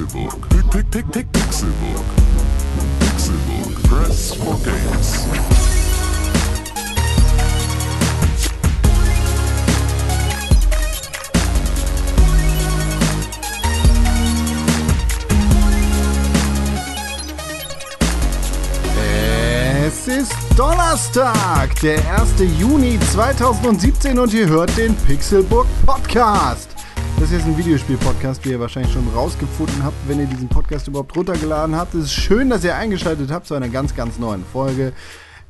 Pixelbook. Pick, pick, pick, pick, Pixelbook. Pixelbook. Press for games. Es ist Donnerstag, der 1. Juni 2017 und ihr hört den Pixelbook Podcast. Das ist ein Videospiel-Podcast, wie ihr wahrscheinlich schon rausgefunden habt, wenn ihr diesen Podcast überhaupt runtergeladen habt. Es ist schön, dass ihr eingeschaltet habt zu einer ganz, ganz neuen Folge,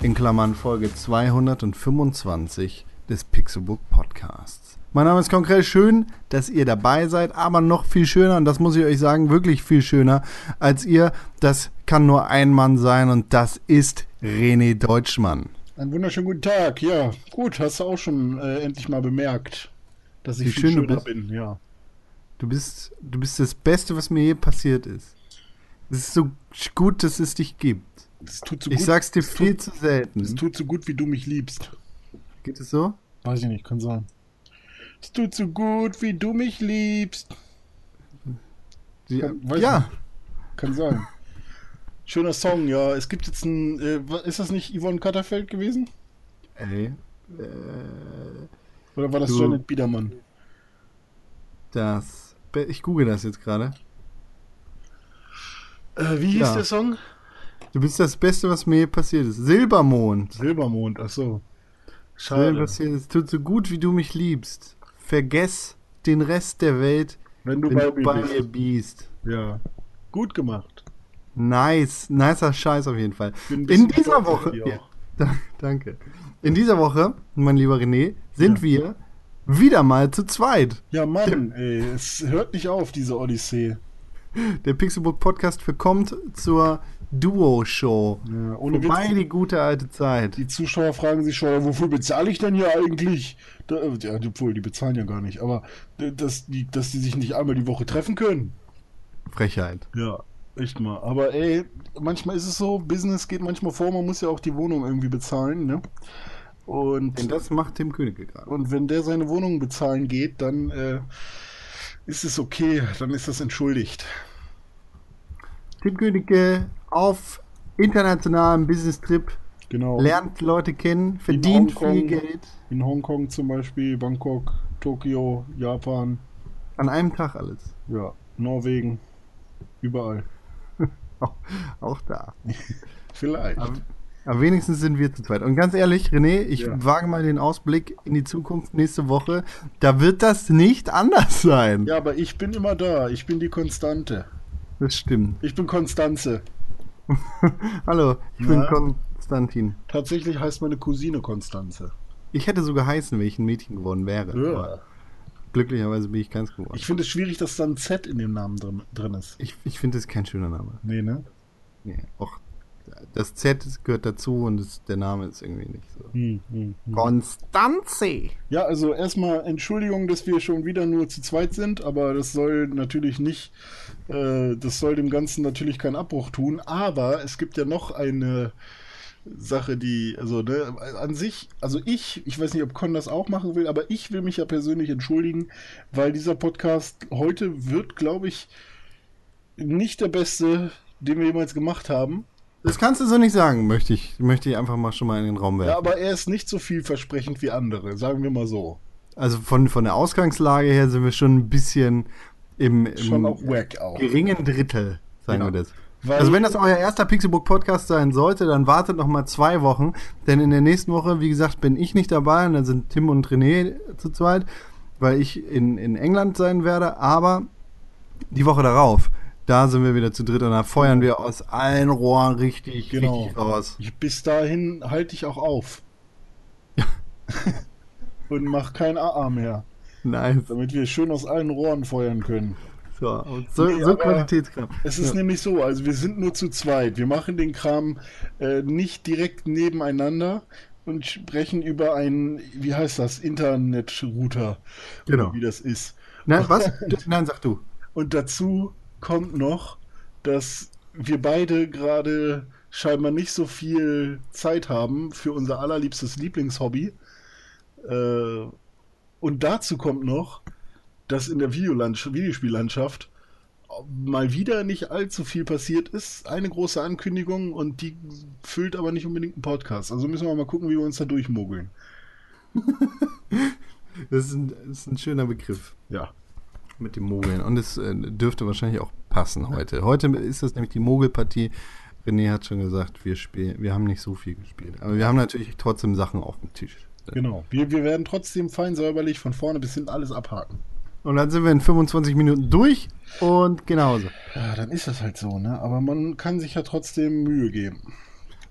in Klammern Folge 225 des Pixelbook Podcasts. Mein Name ist konkret schön, dass ihr dabei seid, aber noch viel schöner, und das muss ich euch sagen, wirklich viel schöner als ihr, das kann nur ein Mann sein und das ist René Deutschmann. Einen wunderschönen guten Tag. Ja, gut, hast du auch schon äh, endlich mal bemerkt, dass ich Wie viel schön du schöner bist. bin. Ja. Du bist, du bist das Beste, was mir je passiert ist. Es ist so gut, dass es dich gibt. Das tut so Ich gut. sag's dir es viel tut, zu selten. Es tut so gut, wie du mich liebst. Geht es so? Weiß ich nicht, kann sein. Es tut so gut, wie du mich liebst. Ja. Kann- ja. Kann sein. Schöner Song, ja. Es gibt jetzt ein. Äh, ist das nicht Yvonne Katterfeld gewesen? Ey, Oder war das Du- Janet Biedermann? das. Ich google das jetzt gerade. Äh, wie hieß Ja. der Song? Du bist das Beste, was mir je passiert ist. Silbermond. Silbermond, ach so. Schade. passiert ist. Tut so gut, wie du mich liebst. Vergess den Rest der Welt, Wenn du wenn bei du mir bei bist. mir bist. Ja. Gut gemacht. Nice, nicer Scheiß auf jeden Fall. In dieser Woche, ja, danke. In dieser Woche, mein lieber René, sind Ja. wir wieder mal zu zweit. Ja, Mann, ey, es hört nicht auf, diese Odyssee. Der Pixelbook Podcast verkommt zur Duo-Show. Ja, ohne Vorbei Witz, die gute alte Zeit. die Zuschauer fragen sich schon, wofür bezahle ich denn hier eigentlich? Da, äh, ja, obwohl, die bezahlen ja gar nicht, aber dass die, dass die sich nicht einmal die Woche treffen können. Frechheit. Ja, echt mal. Aber ey, manchmal ist es so, Business geht manchmal vor, man muss ja auch die Wohnung irgendwie bezahlen, ne? Und, Denn das macht Tim Königke gerade. und wenn der seine Wohnung bezahlen geht, dann äh, ist es okay, dann ist das entschuldigt. Tim Königke auf internationalem Business-Trip, Genau. lernt Leute kennen, verdient Hongkong. viel Geld. In Hongkong zum Beispiel, Bangkok, Tokio, Japan, An einem Tag alles. ja, Norwegen, überall. Auch, auch da. Vielleicht. Aber, aber wenigstens sind wir zu zweit. Und ganz ehrlich, René, ich Ja. wage mal den Ausblick in die Zukunft nächste Woche. Da wird das nicht anders sein. Ja, aber ich bin immer da. Ich bin die Konstante. Das stimmt. Ich bin Konstanze. Hallo, ich Na? bin Konstantin. Tatsächlich heißt meine Cousine Konstanze. Ich hätte so geheißen, wenn ich ein Mädchen geworden wäre. Aber glücklicherweise bin ich keins geworden. Ich finde es schwierig, dass da ein Z in dem Namen drin, drin ist. Ich, ich finde es kein schöner Name. Nee, ne? Nee, auch das Z gehört dazu und das, der Name ist irgendwie nicht so. Hm, hm, hm. Konstanze! Ja, also erstmal Entschuldigung, dass wir schon wieder nur zu zweit sind, aber das soll natürlich nicht, äh, das soll dem Ganzen natürlich keinen Abbruch tun. Aber es gibt ja noch eine Sache, die, also ne, an sich, also ich, ich weiß nicht, ob Con das auch machen will, aber ich will mich ja persönlich entschuldigen, weil dieser Podcast heute wird, glaube ich, nicht der beste, den wir jemals gemacht haben. Das kannst du so nicht sagen, möchte ich, möchte ich einfach mal schon mal in den Raum werfen. Ja, aber er ist nicht so vielversprechend wie andere, sagen wir mal so. Also von, von der Ausgangslage her sind wir schon ein bisschen im, im geringen Drittel, sagen Ja. wir das. Weil- also wenn das euer erster Pixelbook Podcast sein sollte, dann wartet noch mal zwei Wochen, denn in der nächsten Woche, wie gesagt, bin ich nicht dabei und dann sind Tim und René zu zweit, weil ich in, in England sein werde, aber die Woche darauf, da sind wir wieder zu dritt und da feuern wir aus allen Rohren richtig, Genau. richtig raus. Bis dahin halte ich auch auf. Und mach kein AA mehr, Nice. damit wir schön aus allen Rohren feuern können. So, und so, Nee, so Qualitätskram. Es ist Ja. nämlich so, also wir sind nur zu zweit. Wir machen den Kram äh, nicht direkt nebeneinander und sprechen über einen, wie heißt das, Internetrouter. Genau. Wie das ist. Nein, was? Nein, sag du. Und dazu kommt noch, dass wir beide gerade scheinbar nicht so viel Zeit haben für unser allerliebstes Lieblingshobby. Äh, und dazu kommt noch, dass in der Videospiellandschaft mal wieder nicht allzu viel passiert ist. Eine große Ankündigung und die füllt aber nicht unbedingt einen Podcast. Also müssen wir mal gucken, wie wir uns da durchmogeln. Das ist ein, das ist ein schöner Begriff Ja. mit dem Mogeln. Und es äh, dürfte wahrscheinlich auch passen heute. Heute ist das nämlich die Mogelpartie. René hat schon gesagt, wir spielen, wir haben nicht so viel gespielt. Aber wir haben natürlich trotzdem Sachen auf dem Tisch. Genau. Wir, wir werden trotzdem fein säuberlich von vorne bis hinten alles abhaken. Und dann sind wir in 25 Minuten durch und genauso. Ja, dann ist das halt so, ne? Aber man kann sich ja trotzdem Mühe geben.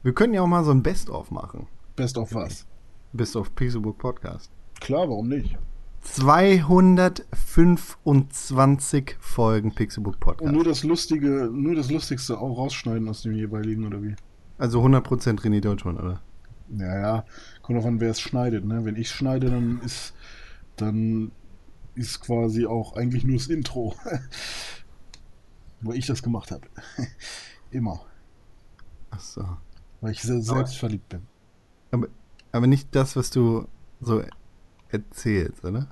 Wir können ja auch mal so ein Best-of machen. Best of was? Best-of Pixelbook Podcast. Klar, warum nicht? 225 Folgen Pixelbook Und Podcast. nur das Lustige, nur das Lustigste auch rausschneiden aus dem jeweiligen, oder wie? Also 100% René Deutschmann, oder? Ja, ja. Kommt drauf an, wer es schneidet, ne? Wenn ich schneide, dann ist, dann ist quasi auch eigentlich nur das Intro. Weil ich das gemacht habe. Immer. Achso. Weil ich sehr selbstverliebt bin. Aber, aber nicht das, was du so erzählst, oder?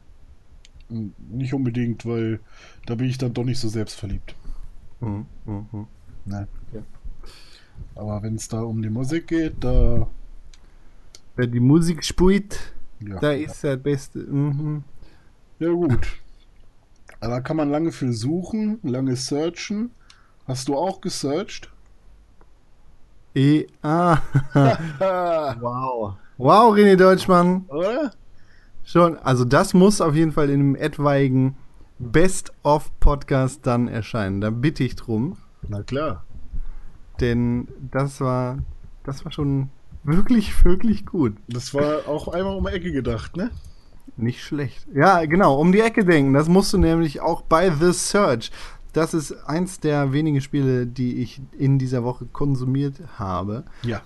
Nicht unbedingt, weil da bin ich dann doch nicht so selbstverliebt. Mhm, mhm, mhm. Ne? Okay. Aber wenn es da um die Musik geht, da. Wer die Musik spielt, Ja, da ist der Beste. Mhm. Ja gut. Aber da kann man lange für suchen, lange searchen. Hast du auch gesearched? E ah. Ah, wow. Wow, René Deutschmann. oder? Schon, also das muss auf jeden Fall in einem etwaigen Best-of-Podcast dann erscheinen. Da bitte ich drum. Na klar. Denn das war, das war schon wirklich, wirklich gut. Das war auch einmal um die Ecke gedacht, ne? Nicht schlecht. Ja, genau, um die Ecke denken. Das musst du nämlich auch bei The Search. Das ist eins der wenigen Spiele, die ich in dieser Woche konsumiert habe. Ja.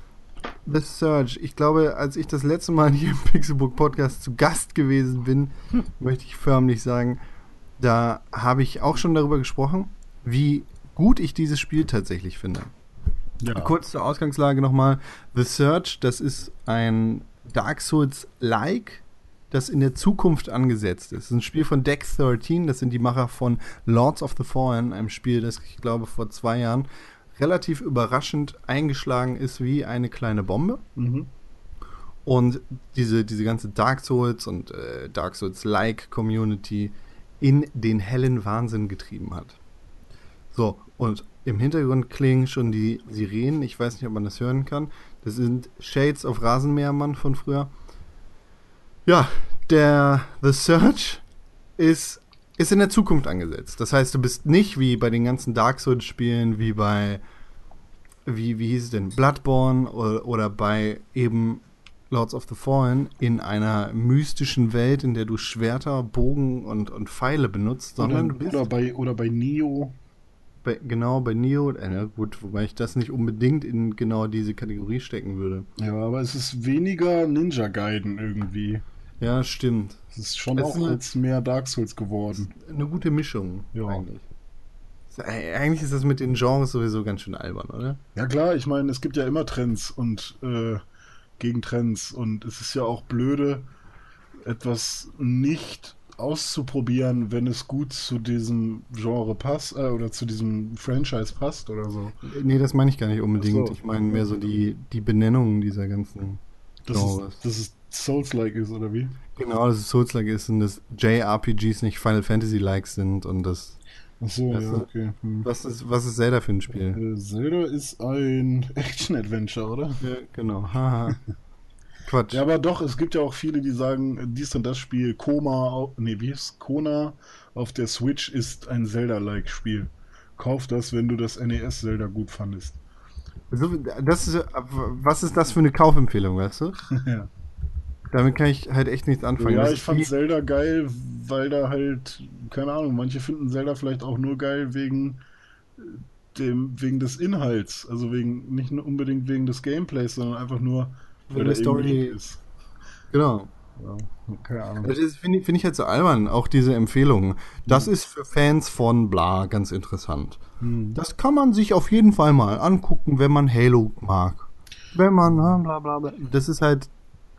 The Search. Ich glaube, als ich das letzte Mal hier im Pixelbook Podcast zu Gast gewesen bin, möchte ich förmlich sagen, da habe ich auch schon darüber gesprochen, wie gut ich dieses Spiel tatsächlich finde. Ja. Kurz zur Ausgangslage nochmal. The Search, das ist ein Dark Souls-like, das in der Zukunft angesetzt ist. Das ist ein Spiel von Deck 13, das sind die Macher von Lords of the Fallen, einem Spiel, das ich glaube vor zwei Jahren relativ überraschend eingeschlagen ist wie eine kleine Bombe. Mhm. Und diese, diese ganze Dark Souls und äh, Dark Souls-like Community in den hellen Wahnsinn getrieben hat. So, und im Hintergrund klingen schon die Sirenen. Ich weiß nicht, ob man das hören kann. Das sind Shades of Rasenmähermann von früher. Ja, der The Search ist, ist in der Zukunft angesetzt. Das heißt, du bist nicht wie bei den ganzen Dark Souls-Spielen, wie bei, wie, wie hieß es denn, Bloodborne oder, oder bei eben Lords of the Fallen in einer mystischen Welt, in der du Schwerter, Bogen und, und Pfeile benutzt, sondern du Oder, bist oder, bei, oder bei Neo. Bei, genau bei Neo, äh, gut, wobei ich das nicht unbedingt in genau diese Kategorie stecken würde. Ja, aber es ist weniger Ninja Gaiden irgendwie. Ja, stimmt. Es ist schon Es auch ist jetzt mehr Dark Souls geworden. Eine gute Mischung, Ja. eigentlich. Eigentlich ist das mit den Genres sowieso ganz schön albern, oder? Ja klar, ich meine, es gibt ja immer Trends und äh, Gegentrends und es ist ja auch blöde, etwas nicht auszuprobieren, wenn es gut zu diesem Genre passt äh, oder zu diesem Franchise passt oder so. Nee, das meine ich gar nicht unbedingt. So. Ich meine mehr so die, die Benennungen dieser ganzen Das Genres. ist, dass es Souls-like ist oder wie? Genau, dass es Souls-like ist und dass JRPGs nicht Final Fantasy-like sind und das. Ach so, Das ja, ist- okay. Hm. Was ist, was ist Zelda für ein Spiel? Äh, Zelda ist ein Action-Adventure, oder? Ja, genau. Haha. Quatsch. Ja, aber doch, es gibt ja auch viele, die sagen, dies und das Spiel, Koma, nee, wie ist Kona auf der Switch ist ein Zelda-like Spiel. Kauf das, wenn du das NES-Zelda gut fandest. So, das ist, was ist das für eine Kaufempfehlung, weißt du? ja, Damit kann ich halt echt nichts anfangen. ja Das ich fand Zelda geil, weil da halt, keine Ahnung, manche finden Zelda vielleicht auch nur geil wegen dem, wegen des Inhalts. Also wegen, nicht nur unbedingt wegen des Gameplays, sondern einfach nur, Der der Story. Ist. Genau. Ja, keine Ahnung. Das ist- finde ich, finde ich halt so albern, auch diese Empfehlungen. Das ist für Fans von bla ganz interessant. Hm. Das kann man sich auf jeden Fall mal angucken, wenn man Halo mag. Wenn man, ne, bla bla bla. Das ist halt,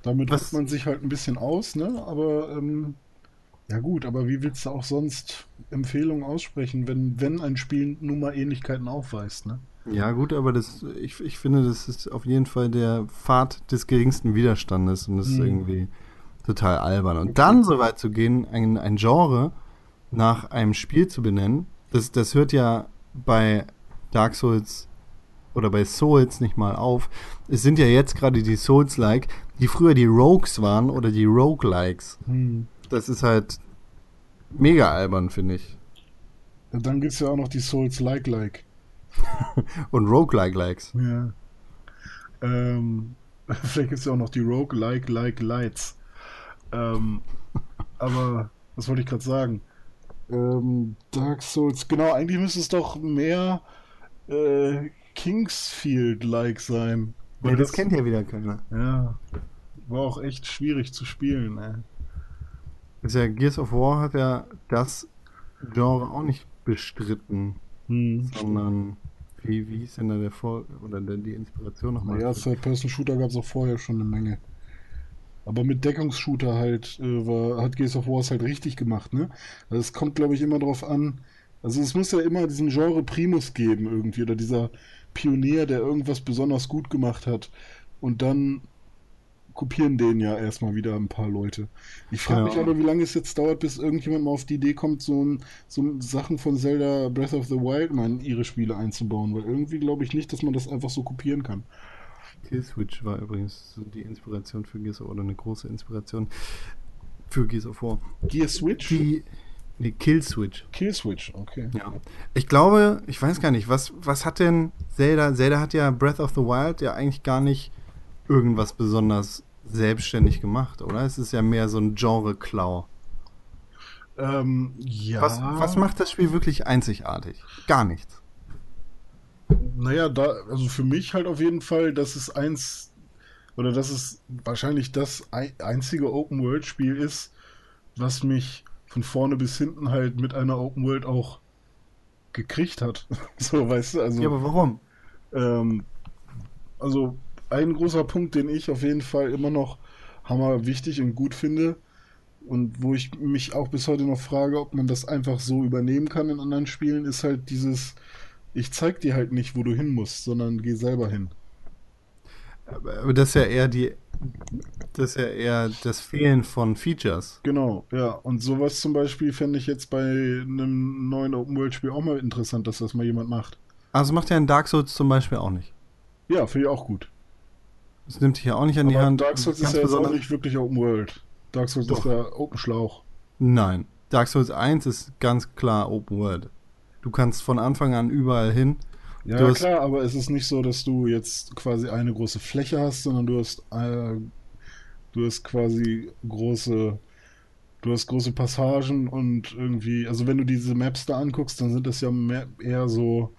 Damit drückt man sich halt ein bisschen aus, ne? Aber ähm, Ja gut, aber wie willst du auch sonst Empfehlungen aussprechen, wenn, wenn ein Spiel nun mal Ähnlichkeiten aufweist, ne? Ja, gut, aber das, ich, ich finde, das ist auf jeden Fall der Pfad des geringsten Widerstandes und das ist Mhm. irgendwie total albern. Und dann so weit zu gehen, ein, ein Genre nach einem Spiel zu benennen, das, das hört ja bei Dark Souls oder bei Souls nicht mal auf. Es sind ja jetzt gerade die Souls-like, die früher die Rogues waren oder die Roguelikes. Hm. Das ist halt mega albern, finde ich. Ja, dann gibt's ja auch noch die Souls Like Like. Und Roguelike-Likes. Ja. Ähm, vielleicht gibt's ja auch noch die Rogue Like Like Lights. Ähm, aber was wollte ich gerade sagen? Ähm, Dark Souls, genau, eigentlich müsste es doch mehr äh, Kingsfield-like sein. Nee, das kennt ja wieder keiner. Ja. War auch echt schwierig zu spielen, ey. Ist ja, Gears of War hat ja das Genre auch nicht bestritten, Hm. sondern wie, hieß denn da der Vor oder der, die Inspiration nochmal? Naja, Third-Person-Shooter gab es auch vorher schon eine Menge. Aber mit Deckungsshooter halt äh, war, hat Gears of War es halt richtig gemacht, ne? Also es kommt, glaube ich, immer drauf an. Also es muss ja immer diesen Genre Primus geben irgendwie oder dieser Pionier, der irgendwas besonders gut gemacht hat. Und dann kopieren den ja erstmal wieder ein paar Leute. Ich frage mich Genau. aber, wie lange es jetzt dauert, bis irgendjemand mal auf die Idee kommt, so, ein, so Sachen von Zelda Breath of the Wild mal in ihre Spiele einzubauen, weil irgendwie glaube ich nicht, dass man das einfach so kopieren kann. Killswitch war übrigens so die Inspiration für Gears of War oder eine große Inspiration für Gears of War. Gear Switch? Die nee, Killswitch. Kill Switch, okay. Ja. Ich glaube, ich weiß gar nicht, was, was hat denn Zelda? Zelda hat ja Breath of the Wild ja eigentlich gar nicht irgendwas besonders selbstständig gemacht, oder? Es ist ja mehr so ein Genre-Klau. Ähm, ja. Was, was macht das Spiel wirklich einzigartig? Gar nichts. Naja, da, also für mich halt auf jeden Fall, dass es eins, oder dass es wahrscheinlich das ei- einzige Open-World-Spiel ist, was mich von vorne bis hinten halt mit einer Open-World auch gekriegt hat. so, weißt du, also. Ja, aber warum? Ähm, also ein großer Punkt, den ich auf jeden Fall immer noch hammer wichtig und gut finde und wo ich mich auch bis heute noch frage, ob man das einfach so übernehmen kann in anderen Spielen, ist halt dieses, ich zeig dir halt nicht, wo du hin musst, sondern geh selber hin. Aber das ist ja eher die. Das ist ja eher das Fehlen von Features. Genau, ja. Und sowas zum Beispiel fände ich jetzt bei einem neuen Open-World-Spiel auch mal interessant, dass das mal jemand macht. Also macht ja ein Dark Souls zum Beispiel auch nicht. Ja, finde ich auch gut. Das nimmt dich ja auch nicht an die Aber Hand. Dark Souls ist ja jetzt auch besonders- nicht wirklich Open-World. Dark Souls Doch. ist ja Open Schlauch. Nein. Dark Souls 1 ist ganz klar Open World. Du kannst von Anfang an überall hin. Ja, hast- klar, aber es ist nicht so, dass du jetzt quasi eine große Fläche hast, sondern du hast, äh, du hast quasi große, du hast große Passagen und irgendwie, also wenn du diese Maps da anguckst, dann sind das ja mehr, eher so,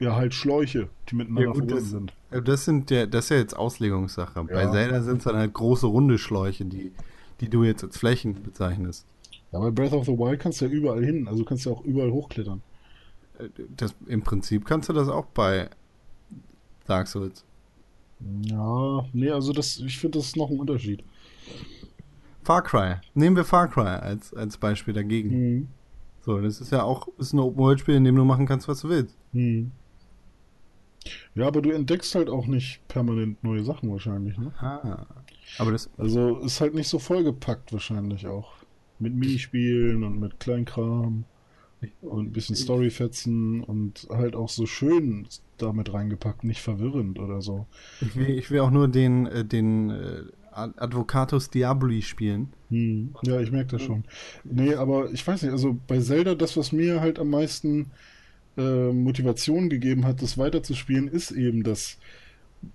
ja, halt Schläuche, die miteinander Ja, gut, verbunden das- sind. Das sind ja, das ist ja jetzt Auslegungssache. Bei Ja. Zelda sind es dann halt große runde Schläuche, die, die du jetzt als Flächen bezeichnest. Ja, bei Breath of the Wild kannst du ja überall hin, also kannst du ja auch überall hochklettern. Das, Im Prinzip kannst du das auch bei Dark Souls. Ja, nee, also das, ich finde, das ist noch ein Unterschied. Far Cry. Nehmen wir Far Cry als, als Beispiel dagegen. Mhm. So, das ist ja auch ist ein Open-World-Spiel, in dem du machen kannst, was du willst. Mhm. Ja, aber du entdeckst halt auch nicht permanent neue Sachen wahrscheinlich, ne? Ah. Aber das, Also ist halt nicht so vollgepackt wahrscheinlich auch. Mit Minispielen und mit Kleinkram und ein bisschen Storyfetzen und halt auch so schön damit reingepackt, nicht verwirrend oder so. ich, will, ich will auch nur den, äh, den äh, Ad- Advocatus Diaboli spielen. Hm. Ja, ich merke das schon. Nee, aber ich weiß nicht, also bei Zelda, das, was mir halt am meisten äh, Motivation gegeben hat, das weiterzuspielen, ist eben, dass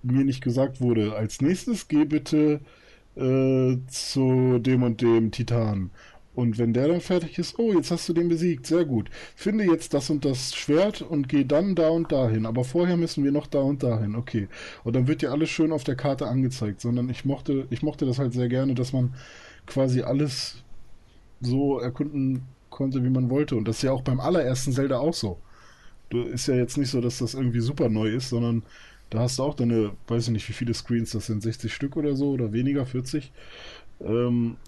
mir nicht gesagt wurde, als nächstes geh bitte äh, zu dem und dem Titan. Und wenn der dann fertig ist, oh, jetzt hast du den besiegt, sehr gut. Finde jetzt das und das Schwert und geh dann da und dahin. Aber vorher müssen wir noch da und dahin, okay. Und dann wird dir alles schön auf der Karte angezeigt, sondern ich mochte, ich mochte das halt sehr gerne, dass man quasi alles so erkunden konnte, wie man wollte. Und das ist ja auch beim allerersten Zelda auch so. Du ist ja jetzt nicht so, dass das irgendwie super neu ist, sondern da hast du auch deine, weiß ich nicht, wie viele Screens das sind, 60 Stück oder so oder weniger, 40. Ähm,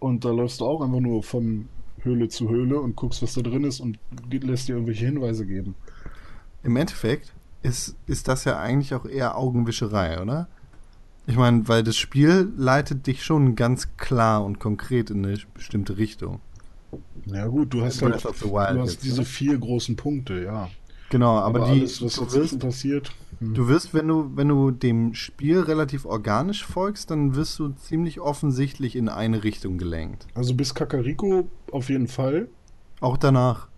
Und da läufst du auch einfach nur von Höhle zu Höhle und guckst, was da drin ist und lässt dir irgendwelche Hinweise geben. Im Endeffekt ist, ist das ja eigentlich auch eher Augenwischerei, oder? Ich meine, weil das Spiel leitet dich schon ganz klar und konkret in eine bestimmte Richtung. Ja gut, du hast halt du hast jetzt, diese ne? vier großen Punkte, ja. Genau, aber, die, alles, was du wirst, passiert, hm. du wirst, wenn du, wenn du dem Spiel relativ organisch folgst, dann wirst du ziemlich offensichtlich in eine Richtung gelenkt. also bis Kakariko auf jeden Fall. Auch danach.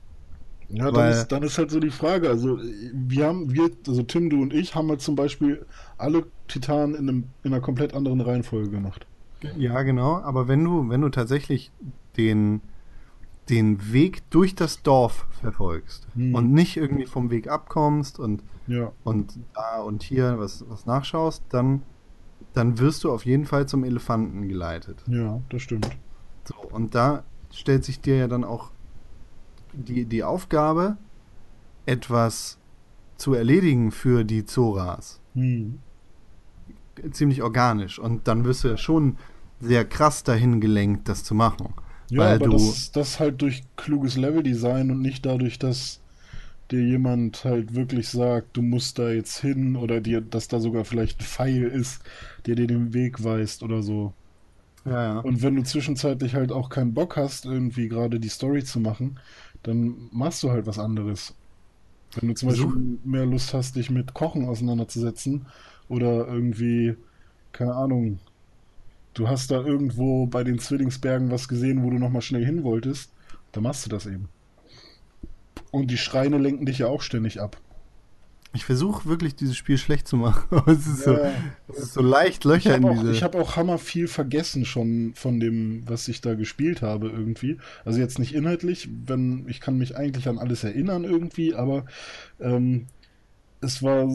Ja, dann Weil- ist, dann ist halt so die Frage. Also, wir haben, wir, also Tim, du und ich, haben halt zum Beispiel alle Titanen in, einem, in einer komplett anderen Reihenfolge gemacht. Ja, genau. Aber wenn du, wenn du tatsächlich den, den Weg durch das Dorf verfolgst Hm. und nicht irgendwie vom Weg abkommst und, Ja. und da und hier was, was nachschaust, dann, dann wirst du auf jeden Fall zum Elefanten geleitet. Ja, das stimmt. So, und da stellt sich dir ja dann auch die, die Aufgabe, etwas zu erledigen für die Zoras. Hm. Ziemlich organisch. Und dann wirst du ja schon sehr krass dahin gelenkt, das zu machen. Ja, aber das, das halt durch kluges Leveldesign und nicht dadurch, dass dir jemand halt wirklich sagt, du musst da jetzt hin oder dir, dass da sogar vielleicht ein Pfeil ist, der dir den Weg weist oder so. Ja, ja. Und wenn du zwischenzeitlich halt auch keinen Bock hast, irgendwie gerade die Story zu machen, dann machst du halt was anderes. Wenn du zum Versuch- Beispiel mehr Lust hast, dich mit Kochen auseinanderzusetzen oder irgendwie, keine Ahnung, du hast da irgendwo bei den Zwillingsbergen was gesehen, wo du nochmal schnell hin wolltest, dann machst du das eben. Und die Schreine lenken dich ja auch ständig ab. Ich versuche wirklich dieses Spiel schlecht zu machen. Aber es ist, so, Ja. es ist so leicht Ich Löcher in habe auch, diese. ich hab auch hammer viel vergessen schon von dem, was ich da gespielt habe irgendwie. Also jetzt nicht inhaltlich, wenn ich kann mich eigentlich an alles erinnern irgendwie, aber ähm, es war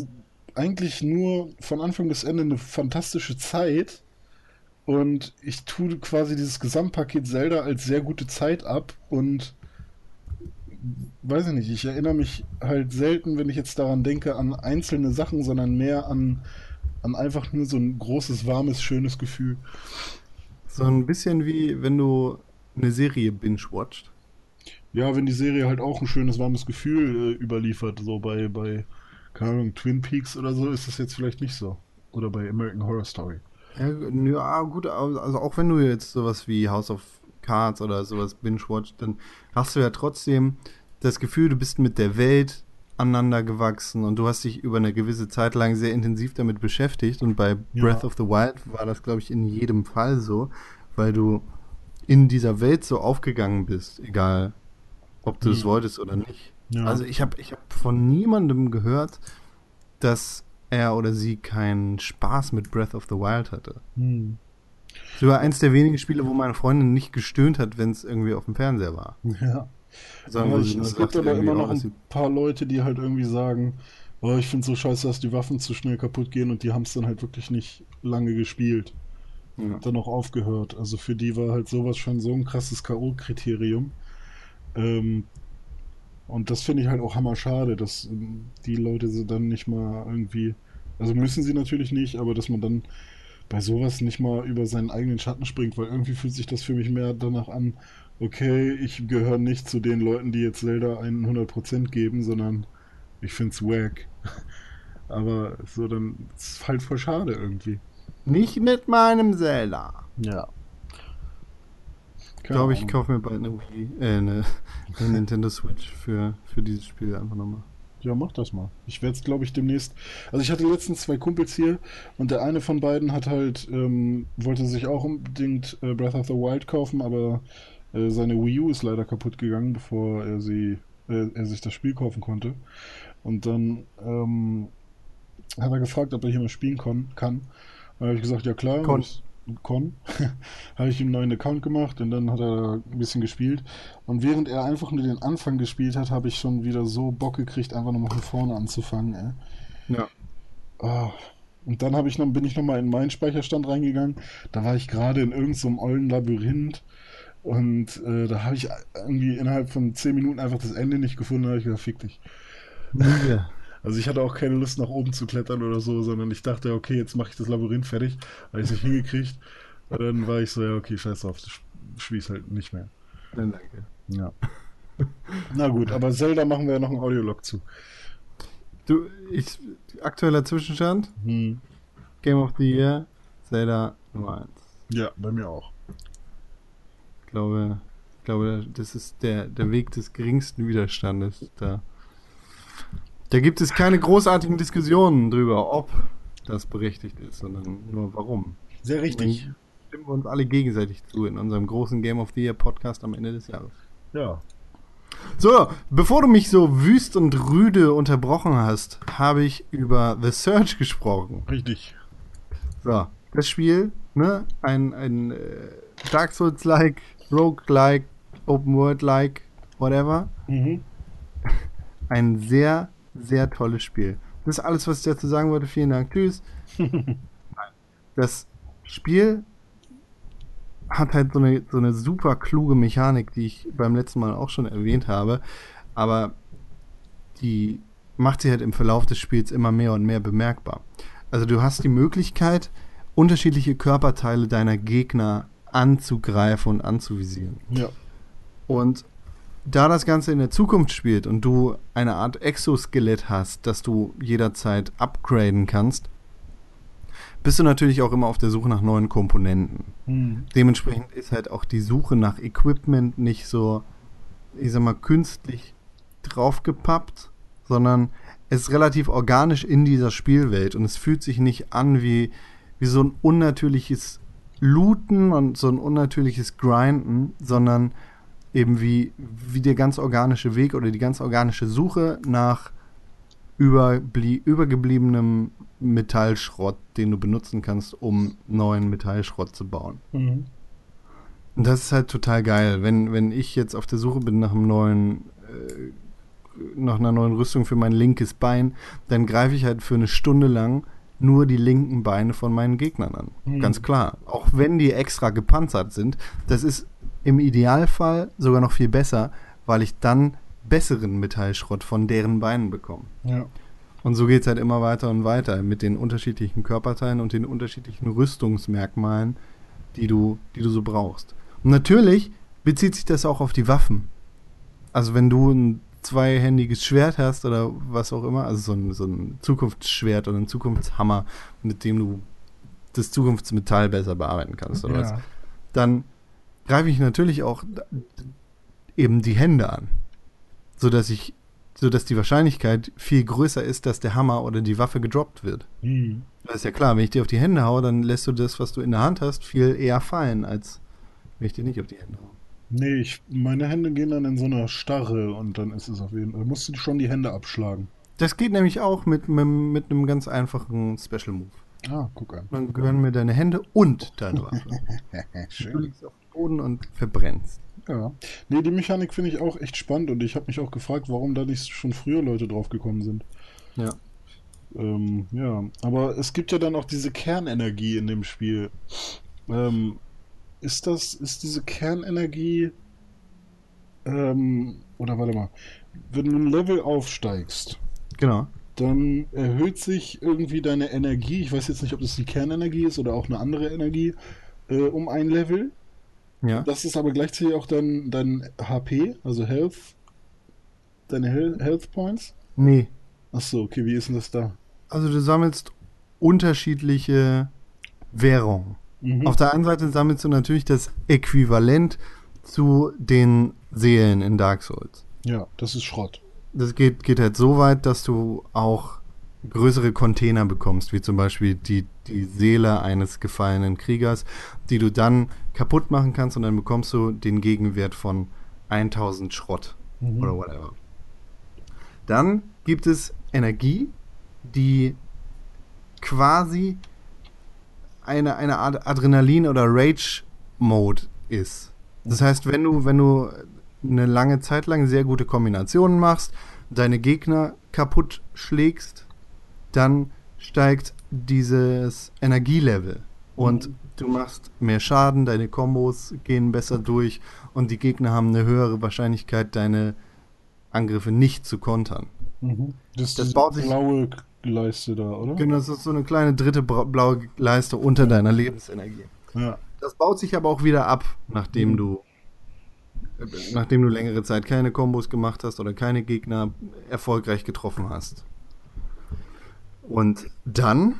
eigentlich nur von Anfang bis Ende eine fantastische Zeit und ich tue quasi dieses Gesamtpaket Zelda als sehr gute Zeit ab und weiß ich nicht, ich erinnere mich halt selten, wenn ich jetzt daran denke, an einzelne Sachen, sondern mehr an an einfach nur so ein großes, warmes, schönes Gefühl. so ein bisschen wie wenn du eine Serie binge-watcht. Ja, wenn die Serie halt auch ein schönes, warmes Gefühl äh, überliefert, so bei, bei, keine Ahnung, Twin Peaks oder so, ist das jetzt vielleicht nicht so. Oder bei American Horror Story. Ja, ja, gut, also auch wenn du jetzt sowas wie House of Cards oder sowas binge-watcht, dann hast du ja trotzdem das Gefühl, du bist mit der Welt aneinander gewachsen und du hast dich über eine gewisse Zeit lang sehr intensiv damit beschäftigt und bei Ja. Breath of the Wild war das, glaube ich, in jedem Fall so, weil du in dieser Welt so aufgegangen bist, egal ob du es Mhm. wolltest oder nicht. Ja. Also ich habe ich hab von niemandem gehört, dass er oder sie keinen Spaß mit Breath of the Wild hatte. Hm. Das war eins der wenigen Spiele, wo meine Freundin nicht gestöhnt hat, wenn es irgendwie auf dem Fernseher war. Ja. Aber wo ich, sie es gibt aber immer noch ein paar Leute, die halt irgendwie sagen, oh, ich finde so scheiße, dass die Waffen zu schnell kaputt gehen und die haben es dann halt wirklich nicht lange gespielt. Ja. dann auch aufgehört. Also für die war halt sowas schon so ein krasses K.O.-Kriterium. Ähm, und das finde ich halt auch hammer schade, dass ähm, die Leute so dann nicht mal irgendwie, also müssen sie natürlich nicht, aber dass man dann bei sowas nicht mal über seinen eigenen Schatten springt, weil irgendwie fühlt sich das für mich mehr danach an, okay, ich gehöre nicht zu den Leuten, die jetzt Zelda 100% geben, sondern ich finde es wack. Aber so dann ist halt voll schade irgendwie. Nicht mit meinem Zelda. Ja. Ich glaube, ich kaufe mir bald eine Wii, äh, eine, eine Nintendo Switch für, für dieses Spiel einfach nochmal. Ja, mach das mal. Ich werde es, glaube ich, demnächst. Also ich hatte letztens zwei Kumpels hier und der eine von beiden hat halt, ähm, wollte sich auch unbedingt äh, Breath of the Wild kaufen, aber äh, seine Wii U ist leider kaputt gegangen, bevor er sie, äh, er sich das Spiel kaufen konnte. Und dann ähm, hat er gefragt, ob er hier mal spielen kon kann. Dann habe ich gesagt, ja klar. Kon. Con. habe ich ihm einen neuen Account gemacht und dann hat er ein bisschen gespielt. Und während er einfach nur den Anfang gespielt hat, habe ich schon wieder so Bock gekriegt, einfach nochmal von vorne anzufangen. Ey. Ja. Ah. Und dann habe ich noch, bin ich nochmal in meinen Speicherstand reingegangen. Da war ich gerade in irgendeinem so einem ollen Labyrinth. Und äh, da habe ich irgendwie innerhalb von 10 Minuten einfach das Ende nicht gefunden. Da habe ich gesagt, fick dich. Ja. Also ich hatte auch keine Lust nach oben zu klettern oder so, sondern ich dachte, okay, jetzt mache ich das Labyrinth fertig. Habe ich es nicht hingekriegt. Und dann war ich so, ja, okay, scheiß drauf. spiele es halt nicht mehr. Nein, danke. Ja. Na gut, aber Zelda machen wir ja noch einen Audiolog zu. Du, ich, aktueller Zwischenstand, Hm. Game of the Year, Zelda Nummer 1. Ja, bei mir auch. Ich glaube, ich glaube, das ist der, der Weg des geringsten Widerstandes. Da, da gibt es keine großartigen Diskussionen drüber, ob das berechtigt ist, sondern nur warum. Sehr richtig. Dann stimmen wir uns alle gegenseitig zu in unserem großen Game of the Year Podcast am Ende des Jahres. Ja. So, bevor du mich so wüst und rüde unterbrochen hast, habe ich über The Search gesprochen. Richtig. So, das Spiel, ne, ein, ein äh, Dark Souls-like, Rogue-like, Open World-like, whatever. Mhm. Ein sehr, sehr tolles Spiel. Das ist alles, was ich dazu sagen wollte. Vielen Dank. Tschüss. Das Spiel hat halt so eine, so eine super kluge Mechanik, die ich beim letzten Mal auch schon erwähnt habe. Aber die macht sie halt im Verlauf des Spiels immer mehr und mehr bemerkbar. Also du hast die Möglichkeit, unterschiedliche Körperteile deiner Gegner anzugreifen und anzuvisieren. Ja. Und da das Ganze in der Zukunft spielt und du eine Art Exoskelett hast, das du jederzeit upgraden kannst, bist du natürlich auch immer auf der Suche nach neuen Komponenten. Mhm. Dementsprechend ist halt auch die Suche nach Equipment nicht so, ich sag mal, künstlich draufgepappt, sondern es ist relativ organisch in dieser Spielwelt und es fühlt sich nicht an wie, wie so ein unnatürliches Looten und so ein unnatürliches Grinden, sondern eben wie, wie der ganz organische Weg oder die ganz organische Suche nach überblie übergebliebenem Metallschrott, den du benutzen kannst, um neuen Metallschrott zu bauen. Mhm. Das ist halt total geil. Wenn, wenn ich jetzt auf der Suche bin nach einem neuen, äh, nach einer neuen Rüstung für mein linkes Bein, dann greife ich halt für eine Stunde lang nur die linken Beine von meinen Gegnern an. Mhm. Ganz klar. Auch wenn die extra gepanzert sind, das ist im Idealfall sogar noch viel besser, weil ich dann besseren Metallschrott von deren Beinen bekomme. Ja. Und so geht es halt immer weiter und weiter mit den unterschiedlichen Körperteilen und den unterschiedlichen Rüstungsmerkmalen, die du, die du so brauchst. Und natürlich bezieht sich das auch auf die Waffen. Also wenn du ein zweihändiges Schwert hast oder was auch immer, also so ein, so ein Zukunftsschwert oder ein Zukunftshammer, mit dem du das Zukunftsmetall besser bearbeiten kannst oder was, ja. dann greife ich natürlich auch eben die Hände an, sodass ich, sodass die Wahrscheinlichkeit viel größer ist, dass der Hammer oder die Waffe gedroppt wird. Mhm. Das ist ja klar, wenn ich dir auf die Hände haue, dann lässt du das, was du in der Hand hast, viel eher fallen, als wenn ich dir nicht auf die Hände haue. Nee, ich, meine Hände gehen dann in so einer Starre und dann ist es auf jeden Fall. Da musst du schon die Hände abschlagen. Das geht nämlich auch mit, mit, mit einem ganz einfachen Special Move. Ah, guck an. Dann gehören mir deine Hände und deine Waffe. Du Schön. Boden und verbrennst. Ja. Nee, die Mechanik finde ich auch echt spannend und ich habe mich auch gefragt, warum da nicht schon früher Leute drauf gekommen sind. Ja. Ähm, ja, aber es gibt ja dann auch diese Kernenergie in dem Spiel. Ähm, ist das, ist diese Kernenergie, ähm, oder warte mal, wenn du ein Level aufsteigst, Genau. dann erhöht sich irgendwie deine Energie, ich weiß jetzt nicht, ob das die Kernenergie ist oder auch eine andere Energie, äh, um ein Level. Ja. Das ist aber gleichzeitig auch dein, dein HP, also Health, deine Hel Health Points. Nee. Achso, okay, wie ist denn das da? Also du sammelst unterschiedliche Währungen. Mhm. Auf der einen Seite sammelst du natürlich das Äquivalent zu den Seelen in Dark Souls. Ja, das ist Schrott. Das geht, geht halt so weit, dass du auch größere Container bekommst, wie zum Beispiel die, die Seele eines gefallenen Kriegers, die du dann kaputt machen kannst und dann bekommst du den Gegenwert von 1000 Schrott Mhm. oder whatever. Dann gibt es Energie, die quasi eine, eine Art Adrenalin- oder Rage-Mode ist. Das heißt, wenn du, wenn du eine lange Zeit lang sehr gute Kombinationen machst, deine Gegner kaputt schlägst, dann steigt dieses Energielevel und du machst mehr Schaden, deine Kombos gehen besser durch und die Gegner haben eine höhere Wahrscheinlichkeit, deine Angriffe nicht zu kontern. Mhm. Das ist Das baut sich- blaue Leiste da, oder? Genau, das ist so eine kleine dritte blaue Leiste unter deiner Lebensenergie. Ja. das baut sich aber auch wieder ab, nachdem du nachdem du längere Zeit keine Kombos gemacht hast oder keine Gegner erfolgreich getroffen hast. Und dann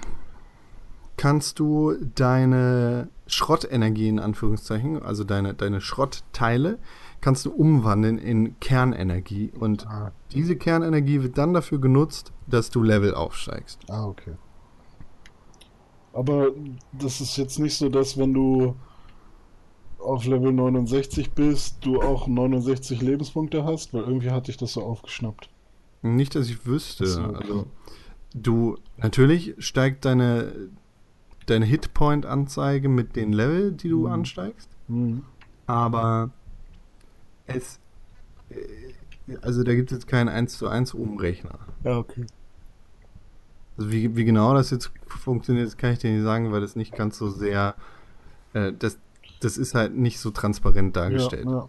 kannst du deine Schrottenergie in Anführungszeichen, also deine, deine Schrottteile, kannst du umwandeln in Kernenergie. Und Ah, diese Kernenergie wird dann dafür genutzt, dass du Level aufsteigst. ah, okay. Aber das ist jetzt nicht so, dass wenn du auf Level 69 bist, du auch 69 Lebenspunkte hast, weil irgendwie hatte ich das so aufgeschnappt. Nicht, dass ich wüsste. So, okay. Also, du, natürlich steigt deine, deine Hitpoint-Anzeige mit den Level, die du Mhm. ansteigst, Mhm. aber es, äh, also da gibt es jetzt keinen 1 zu 1 Umrechner. Ja, okay. Also wie, wie genau das jetzt funktioniert, das kann ich dir nicht sagen, weil das nicht ganz so sehr, äh, das, das ist halt nicht so transparent dargestellt. Ja, ja.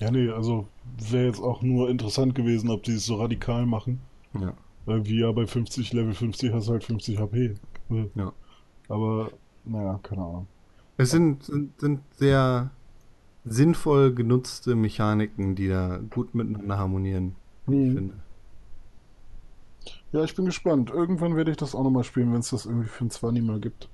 ja, nee, also wäre jetzt auch nur interessant gewesen, ob die es so radikal machen. Ja. Weil wie ja bei 50, Level 50 hast du halt 50 HP. Ja. Aber, naja, keine Ahnung. Es sind, sind, sind sehr sinnvoll genutzte Mechaniken, die da gut miteinander harmonieren, wie ich finde. Ja, ich bin gespannt. Irgendwann werde ich das auch nochmal spielen, wenn es das irgendwie für ein 20 mal gibt.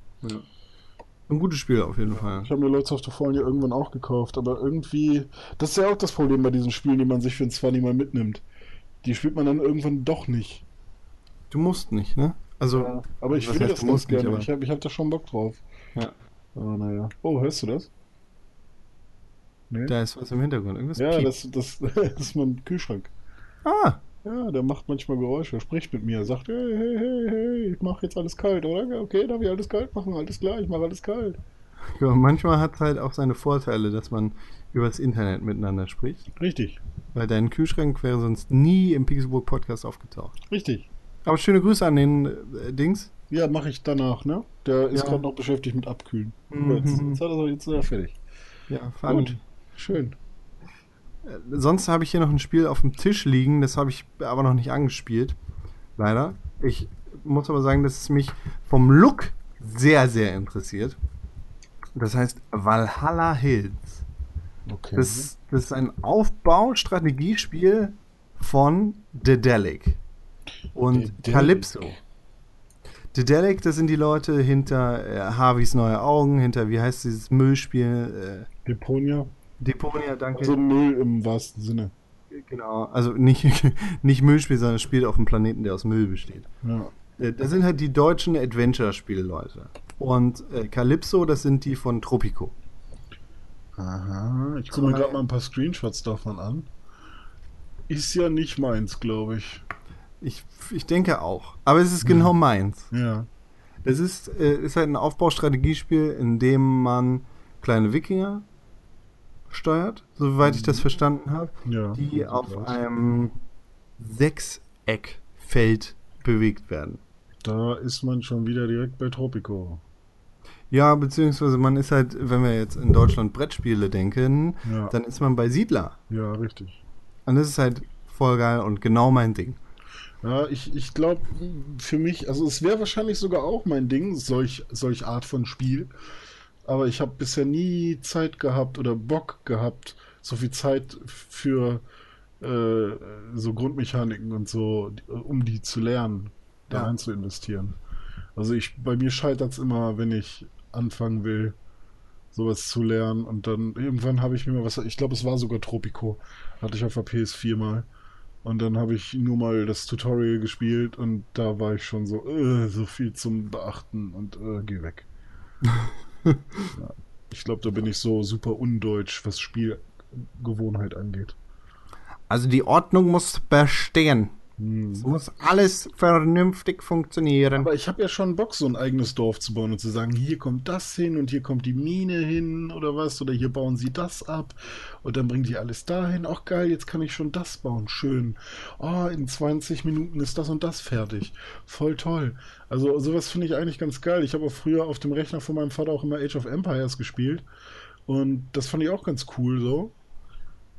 Ein gutes Spiel auf jeden Fall. Ich habe mir Lords of the Fallen ja irgendwann auch gekauft, aber irgendwie, das ist ja auch das Problem bei diesen Spielen, die man sich für ein 20 mal mitnimmt. Die spielt man dann irgendwann doch nicht. Du musst nicht, ne? Also, Aber ich will heißt, das ganz nicht, gerne. aber- ich habe ich hab da schon Bock drauf. Ja. Aber naja. Oh, hörst du das? Nee? da ist was im Hintergrund. Irgendwas ja, das, das, das ist mein Kühlschrank. Ah, Ja, der macht manchmal Geräusche, spricht mit mir, sagt, hey, hey, hey, hey, ich mach jetzt alles kalt, oder? Okay, darf ich alles kalt machen? Alles klar, ich mach alles kalt. ja, manchmal hat es halt auch seine Vorteile, dass man übers Internet miteinander spricht. Richtig, Weil dein Kühlschrank wäre sonst nie im Pixelburg Podcast aufgetaucht. richtig. Aber schöne Grüße an den äh, Dings. Ja, mache ich danach, ne? Der ist Ja. gerade noch beschäftigt mit Abkühlen. Mhm. Jetzt, jetzt, hat er, jetzt ist er fertig. Ja, fun. Gut, schön. Äh, Sonst habe ich hier noch ein Spiel auf dem Tisch liegen, das habe ich aber noch nicht angespielt. Leider. Ich muss aber sagen, dass es mich vom Look sehr, sehr interessiert. Das heißt Valhalla Hills. Okay. Das, das ist ein Aufbau-Strategiespiel von Dedelic und Dedelic. Calypso. Dedelic, das sind die Leute hinter äh, Harveys neue Augen, hinter, wie heißt dieses Müllspiel? Deponia. Äh, Deponia, danke. Also Müll im wahrsten Sinne. Genau, also nicht, nicht Müllspiel, sondern es spielt auf einem Planeten, der aus Müll besteht. Ja. Äh, Das sind halt die deutschen Adventure-Spielleute. Und äh, Calypso, das sind die von Tropico. Aha, ich gucke mir gerade mal ein paar Screenshots davon an. Ist ja nicht meins, glaube ich. Ich, ich denke auch. Aber es ist genau meins. Ja. Es ist, äh, ist halt ein Aufbaustrategiespiel, in dem man kleine Wikinger steuert, soweit ich das verstanden habe, Ja. die auf aus. einem Sechseckfeld bewegt werden. Da ist man schon wieder direkt bei Tropico. Ja, beziehungsweise man ist halt, wenn wir jetzt in Deutschland Brettspiele denken, Ja. dann ist man bei Siedler. Ja, richtig. Und das ist halt voll geil und genau mein Ding. Ja, ich, ich glaube, für mich, also es wäre wahrscheinlich sogar auch mein Ding, solch, solch Art von Spiel. Aber ich habe bisher nie Zeit gehabt oder Bock gehabt, so viel Zeit für äh, so Grundmechaniken und so, um die zu lernen, da Ja. rein zu investieren. Also ich, bei mir scheitert es immer, wenn ich anfangen will, sowas zu lernen. Und dann irgendwann habe ich mir mal was, ich glaube, es war sogar Tropico, hatte ich auf der PS4 mal. Und dann habe ich nur mal das Tutorial gespielt und da war ich schon so, äh, so viel zum Beachten und äh, geh weg. ja. Ich glaube, da bin ich so super undeutsch, was Spielgewohnheit angeht. Also die Ordnung muss bestehen. Hm. Es muss alles vernünftig funktionieren. Aber ich habe ja schon Bock, so ein eigenes Dorf zu bauen und zu sagen, hier kommt das hin und hier kommt die Mine hin oder was, oder hier bauen sie das ab und dann bringen die alles dahin. Ach geil, jetzt kann ich schon das bauen. Schön. Oh, in 20 Minuten ist das und das fertig. Voll toll. Also sowas finde ich eigentlich ganz geil. Ich habe auch früher auf dem Rechner von meinem Vater auch immer Age of Empires gespielt und das fand ich auch ganz cool so.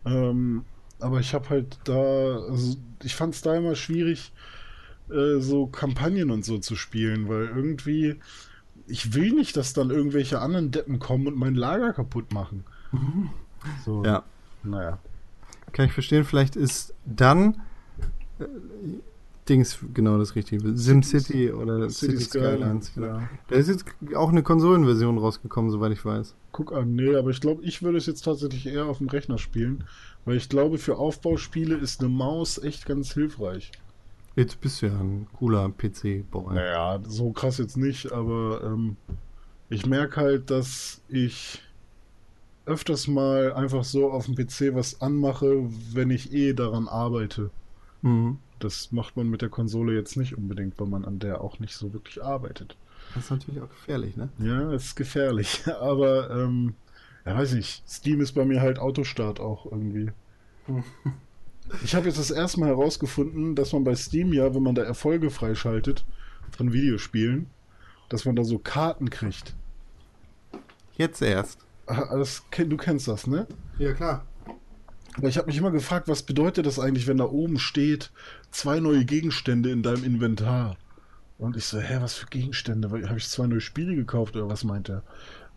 Ähm, aber ich habe halt da, also ich fand es da immer schwierig, äh, so Kampagnen und so zu spielen, weil irgendwie ich will nicht, dass dann irgendwelche anderen Deppen kommen und mein Lager kaputt machen. So, Ja. naja. Kann ich verstehen, vielleicht ist dann äh, Dings genau das Richtige. SimCity oder City, Skylines. Ja. Da ist jetzt auch eine Konsolenversion rausgekommen, soweit ich weiß. Guck an, nee, aber ich glaube, ich würde es jetzt tatsächlich eher auf dem Rechner spielen, weil ich glaube, für Aufbauspiele ist eine Maus echt ganz hilfreich. Jetzt bist du ja ein cooler PC-Boy. Naja, so krass jetzt nicht, aber ähm, ich merke halt, dass ich öfters mal einfach so auf dem PC was anmache, wenn ich eh daran arbeite. Mhm. Das macht man mit der Konsole jetzt nicht unbedingt, weil man an der auch nicht so wirklich arbeitet. Das ist natürlich auch gefährlich, ne? Ja, es ist gefährlich, aber ähm, ja, weiß nicht. Steam ist bei mir halt Autostart auch irgendwie. Ich habe jetzt das erste Mal herausgefunden, dass man bei Steam ja, wenn man da Erfolge freischaltet von Videospielen, dass man da so Karten kriegt. Jetzt erst. Ah, Das, du kennst das, ne? Ja, klar. Aber ich habe mich immer gefragt, was bedeutet das eigentlich, wenn da oben steht, zwei neue Gegenstände in deinem Inventar? Und ich so, hä, was für Gegenstände? Habe ich zwei neue Spiele gekauft oder was meint er?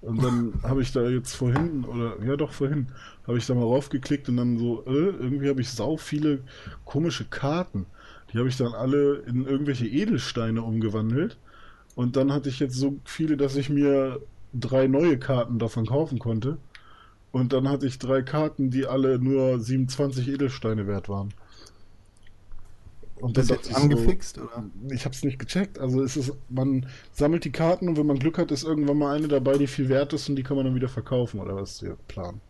Und dann habe ich da jetzt vorhin, oder ja doch vorhin, habe ich da mal raufgeklickt und dann so, äh, irgendwie habe ich sau viele komische Karten. Die habe ich dann alle in irgendwelche Edelsteine umgewandelt. Und dann hatte ich jetzt so viele, dass ich mir drei neue Karten davon kaufen konnte. Und dann hatte ich drei Karten, die alle nur 27 Edelsteine wert waren. Und Das jetzt ich so, angefixt, oder? ich habe es nicht gecheckt. Also es ist, man sammelt die Karten und wenn man Glück hat, ist irgendwann mal eine dabei, die viel wert ist und die kann man dann wieder verkaufen oder was ist der Plan?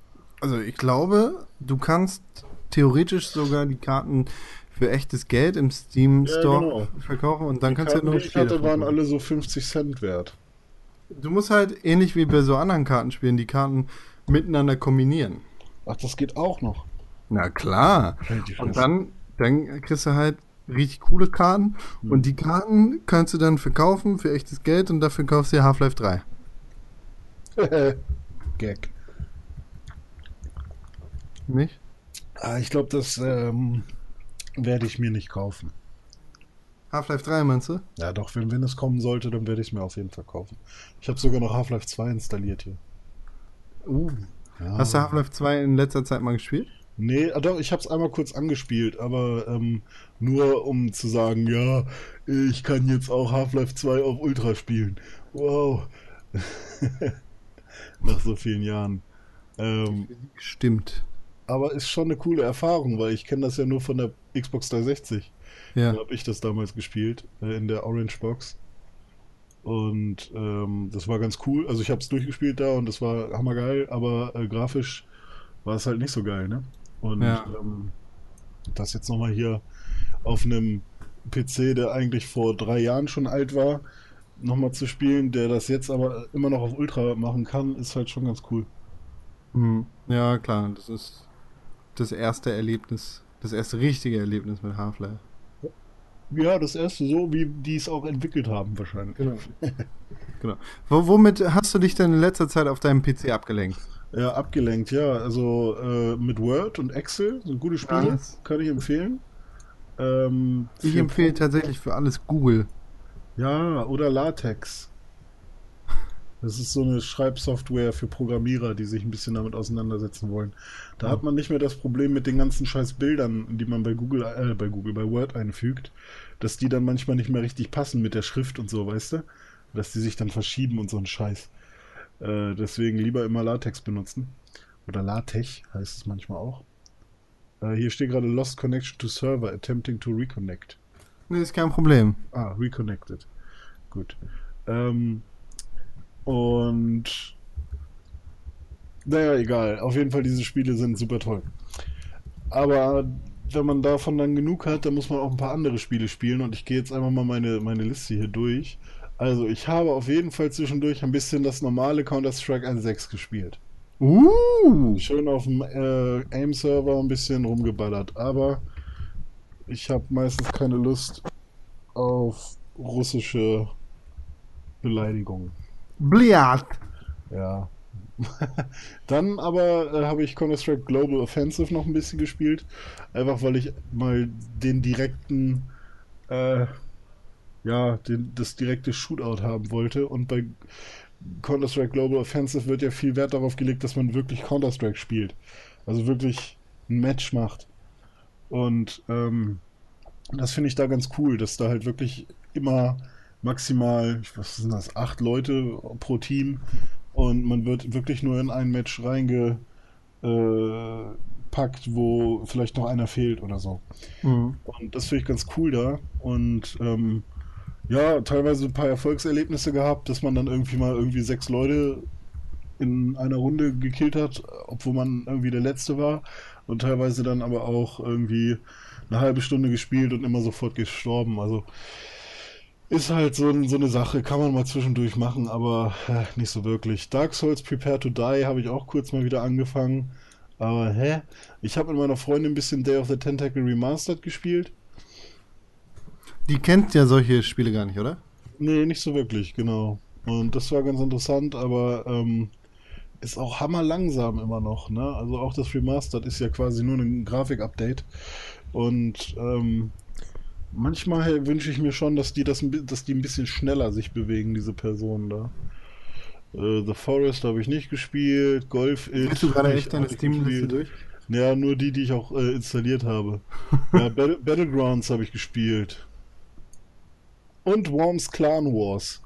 Also ich glaube, du kannst theoretisch sogar die Karten für echtes Geld im Steam Ja, Store genau. verkaufen und dann die kannst du ja Karten, noch die davon waren alle so 50 Cent wert. Du musst halt ähnlich wie bei so anderen Kartenspielen die Karten miteinander kombinieren. Ach, das geht auch noch. Na klar. Halt Und dann, dann kriegst du halt richtig coole Karten und die Karten kannst du dann verkaufen für echtes Geld und dafür kaufst du Half-Life 3. Gag. Nicht? Ah, ich glaube, das ähm, werde ich mir nicht kaufen. Half-Life 3 meinst du? Ja, doch, wenn, wenn es kommen sollte, dann werde ich es mir auf jeden Fall kaufen. Ich habe sogar noch Half-Life 2 installiert hier. Uh. Ja. Hast du Half-Life 2 in letzter Zeit mal gespielt? Nee, ah, doch, ich habe es einmal kurz angespielt, aber ähm, nur um zu sagen, ja, ich kann jetzt auch Half-Life 2 auf Ultra spielen. Wow. Nach so vielen Jahren. Ähm, Stimmt. aber ist schon eine coole Erfahrung, weil ich kenne das ja nur von der Xbox 360. Ja. Da habe ich das damals gespielt, äh, in der Orange Box. Und ähm, das war ganz cool. Also ich habe es durchgespielt da und das war hammergeil, aber äh, grafisch war es halt nicht so geil, ne? Und Ja. ähm, das jetzt nochmal hier auf einem PC, der eigentlich vor drei Jahren schon alt war, nochmal zu spielen, der das jetzt aber immer noch auf Ultra machen kann, ist halt schon ganz cool. Mhm. Ja, klar. Das ist das erste Erlebnis, das erste richtige Erlebnis mit Half-Life. Ja, das erste so, wie die es auch entwickelt haben wahrscheinlich. Genau. genau. Wo, womit hast du dich denn in letzter Zeit auf deinem PC abgelenkt? Ja, abgelenkt, ja. Also äh, mit Word und Excel sind gute Spiele, Nice. kann ich empfehlen. Ähm, Ich empfehle tatsächlich für alles Google. Ja, oder LaTeX. Das ist so eine Schreibsoftware für Programmierer, die sich ein bisschen damit auseinandersetzen wollen. Da hat man nicht mehr das Problem mit den ganzen scheiß Bildern, die man bei Google, äh, bei Google, bei Word einfügt, dass die dann manchmal nicht mehr richtig passen mit der Schrift und so, weißt du? Dass die sich dann verschieben und so ein Scheiß. Äh, deswegen lieber immer LaTeX benutzen. Oder LaTeX heißt es manchmal auch. Äh, hier steht gerade Lost Connection to Server, attempting to reconnect. Nee, ist kein Problem. Ah, reconnected. Gut. Ähm, und naja, egal. Auf jeden Fall, diese Spiele sind super toll. Aber wenn man davon dann genug hat, dann muss man auch ein paar andere Spiele spielen. Und ich gehe jetzt einfach mal meine, meine Liste hier durch. Also, ich habe auf jeden Fall zwischendurch ein bisschen das normale Counter-Strike 1.6 gespielt. Uh! Schön auf dem äh, AIM-Server ein bisschen rumgeballert. Aber ich habe meistens keine Lust auf russische Beleidigungen. Bliat! Ja. Dann aber äh, habe ich Counter-Strike Global Offensive noch ein bisschen gespielt. Einfach weil ich mal den direkten, äh, ja, den, das direkte Shootout haben wollte. Und bei Counter-Strike Global Offensive wird ja viel Wert darauf gelegt, dass man wirklich Counter-Strike spielt. Also wirklich ein Match macht. Und ähm, das finde ich da ganz cool, dass da halt wirklich immer maximal, was sind das, acht Leute pro Team und man wird wirklich nur in ein Match reingepackt, wo vielleicht noch einer fehlt oder so. Mhm. Und das finde ich ganz cool da. Und ähm, ja, teilweise ein paar Erfolgserlebnisse gehabt, dass man dann irgendwie mal irgendwie sechs Leute in einer Runde gekillt hat, obwohl man irgendwie der Letzte war. Und teilweise dann aber auch irgendwie eine halbe Stunde gespielt und immer sofort gestorben. Also ist halt so, ein, so eine Sache, kann man mal zwischendurch machen, aber äh, nicht so wirklich. Dark Souls Prepare to Die habe ich auch kurz mal wieder angefangen. Aber hä? Ich habe mit meiner Freundin ein bisschen Day of the Tentacle Remastered gespielt. Die kennt ja solche Spiele gar nicht, oder? Nee, nicht so wirklich, genau. Und das war ganz interessant, aber ähm, ist auch hammer langsam immer noch, ne? Also auch das Remastered ist ja quasi nur ein Grafik-Update. Und ähm, manchmal wünsche ich mir schon, dass die das, dass die ein bisschen schneller sich bewegen, diese Personen da. Äh, The Forest habe ich nicht gespielt, Golf It. Gehst du gerade echt deine Steam-Liste durch? Ja, nur die, die ich auch äh, installiert habe. ja, Battle Battlegrounds habe ich gespielt. Und Worms Clan Wars.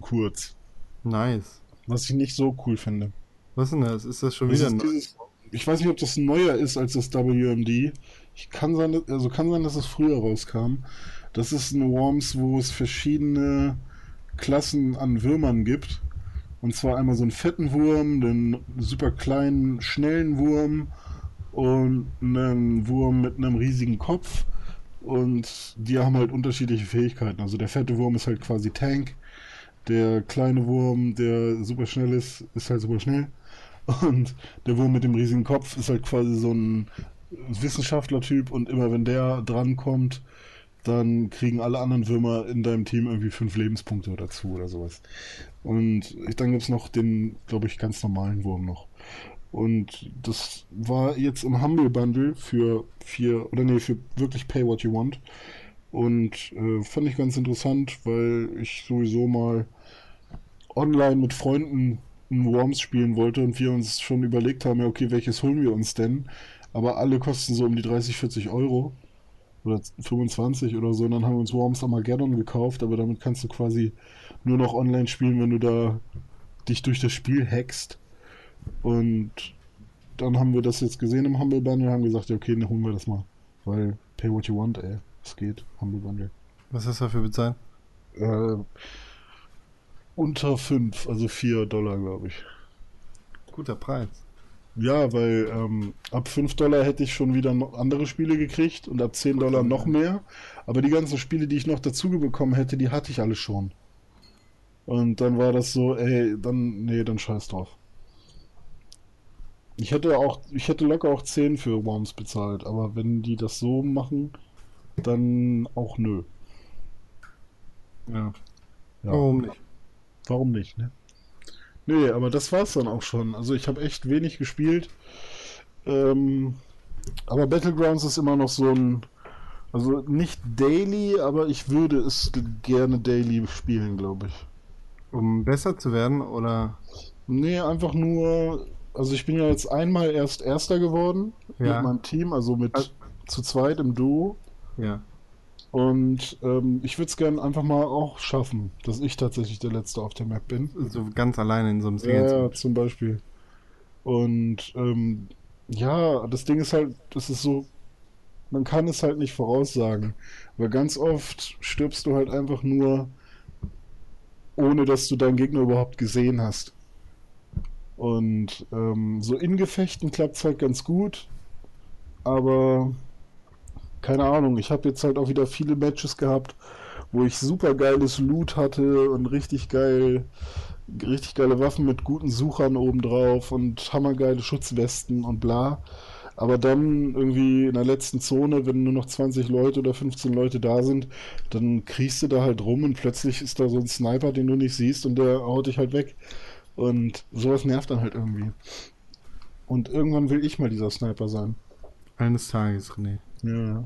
Kurz. Nice. Was ich nicht so cool finde. Was ist denn das? Ist das schon Das wieder dieses, ich weiß nicht, ob das neuer ist als das WMD. Ich kann sein, also kann sein, dass es früher rauskam. Das ist ein Worms, wo es verschiedene Klassen an Würmern gibt. Und zwar einmal so einen fetten Wurm, einen super kleinen, schnellen Wurm und einen Wurm mit einem riesigen Kopf. Und die haben halt unterschiedliche Fähigkeiten. Also der fette Wurm ist halt quasi Tank. Der kleine Wurm, der super schnell ist, ist halt super schnell. Und der Wurm mit dem riesigen Kopf ist halt quasi so ein Wissenschaftler-Typ und immer wenn der drankommt, dann kriegen alle anderen Würmer in deinem Team irgendwie fünf Lebenspunkte dazu oder sowas. Und dann gibt es noch den, glaube ich, ganz normalen Wurm noch. Und das war jetzt im Humble Bundle für vier, oder nee, für wirklich Pay What You Want. Und äh, fand ich ganz interessant, weil ich sowieso mal online mit Freunden ein Worms spielen wollte und wir uns schon überlegt haben, ja, okay, welches holen wir uns denn? Aber alle kosten so um die 30, 40 Euro oder 25 oder so. Und dann haben wir uns Worms Armageddon gekauft, aber damit kannst du quasi nur noch online spielen, wenn du da dich durch das Spiel hackst. Und dann haben wir das jetzt gesehen im Humble Bundle und haben gesagt, ja, okay, dann holen wir das mal. Weil pay what you want, ey. Es geht, Humble Bundle. Was ist dafür bezahlt? Äh, unter 5, also 4 Dollar, glaube ich. Guter Preis. Ja, weil ähm, ab 5 Dollar hätte ich schon wieder noch andere Spiele gekriegt und ab 10 Dollar noch mehr. Aber die ganzen Spiele, die ich noch dazu bekommen hätte, die hatte ich alle schon. Und dann war das so, ey, dann, nee, dann scheiß drauf. Ich hätte auch, ich hätte locker auch 10 für Worms bezahlt, aber wenn die das so machen, dann auch nö. Ja. Ja. Warum nicht? Warum nicht, ne? Nee, aber das war's dann auch schon. Also ich habe echt wenig gespielt. Ähm, aber Battlegrounds ist immer noch so ein. Also nicht daily, aber ich würde es gerne daily spielen, glaube ich. Um besser zu werden oder? Nee, einfach nur. Also ich bin ja jetzt einmal erst Erster geworden Ja. mit meinem Team, also mit Also- zu zweit im Duo. Ja. Und ähm, ich würde es gerne einfach mal auch schaffen, dass ich tatsächlich der Letzte auf der Map bin. So ganz alleine in so einem Singen. ja, zum Beispiel. Und ähm, ja, das Ding ist halt, das ist so, man kann es halt nicht voraussagen. Weil ganz oft stirbst du halt einfach nur, ohne dass du deinen Gegner überhaupt gesehen hast. Und ähm, so in Gefechten klappt es halt ganz gut. Aber keine Ahnung, ich habe jetzt halt auch wieder viele Matches gehabt, wo ich super geiles Loot hatte und richtig geil richtig geile Waffen mit guten Suchern obendrauf und hammergeile Schutzwesten und bla. Aber dann irgendwie in der letzten Zone, wenn nur noch 20 Leute oder 15 Leute da sind, dann kriechst du da halt rum und plötzlich ist da so ein Sniper, den du nicht siehst und der haut dich halt weg. Und sowas nervt dann halt irgendwie. Und irgendwann will ich mal dieser Sniper sein. Eines Tages, René. Ja.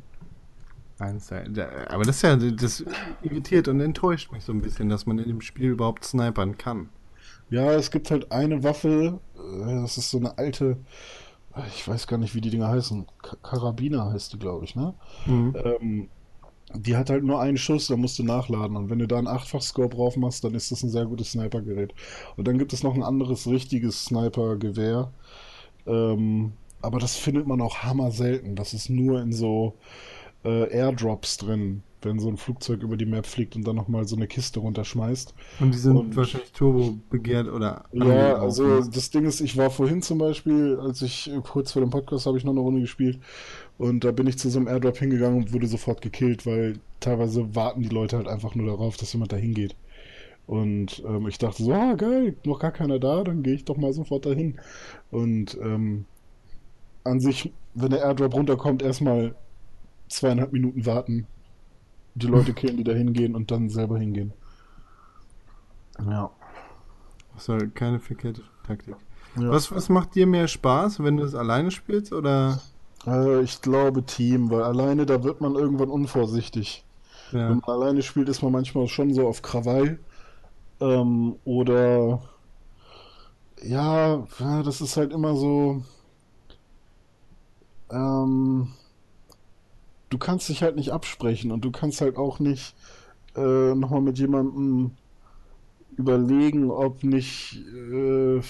sein. Da- Aber das ist ja, das irritiert und enttäuscht mich so ein bisschen, dass man in dem Spiel überhaupt snipern kann. Ja, es gibt halt eine Waffe, äh, das ist so eine alte, ich weiß gar nicht, wie die Dinger heißen. Ka- Karabiner heißt die, glaube ich, ne? Ähm, die hat halt nur einen Schuss, da musst du nachladen. Und wenn du da einen Achtfach-Scope drauf machst, dann ist das ein sehr gutes Snipergerät. Und dann gibt es noch ein anderes richtiges Snipergewehr. Ähm, aber das findet man auch hammer selten. Das ist nur in so äh, Airdrops drin, wenn so ein Flugzeug über die Map fliegt und dann nochmal so eine Kiste runterschmeißt. Und die sind Und- wahrscheinlich turbo begehrt oder Ja, also das Ding ist, ich war vorhin zum Beispiel, als ich äh, kurz vor dem Podcast habe ich noch eine Runde gespielt und da bin ich zu so einem Airdrop hingegangen und wurde sofort gekillt, weil teilweise warten die Leute halt einfach nur darauf, dass jemand da hingeht. Und ähm, ich dachte so, ah geil, noch gar keiner da, dann gehe ich doch mal sofort dahin. Und ähm, an sich, wenn der Airdrop runterkommt, erstmal zweieinhalb Minuten warten, die Leute killen, die da hingehen und dann selber hingehen. Ja. Das war keine verkehrte Taktik. Ja. Was, was macht dir mehr Spaß, wenn du es alleine spielst oder? Äh, ich glaube Team, weil alleine da wird man irgendwann unvorsichtig. Wenn Ja. man alleine spielt, ist man manchmal schon so auf Krawall. Ähm, oder ja, ja, das ist halt immer so. Ähm, du kannst dich halt nicht absprechen und du kannst halt auch nicht äh, nochmal mit jemandem überlegen, ob nicht, äh,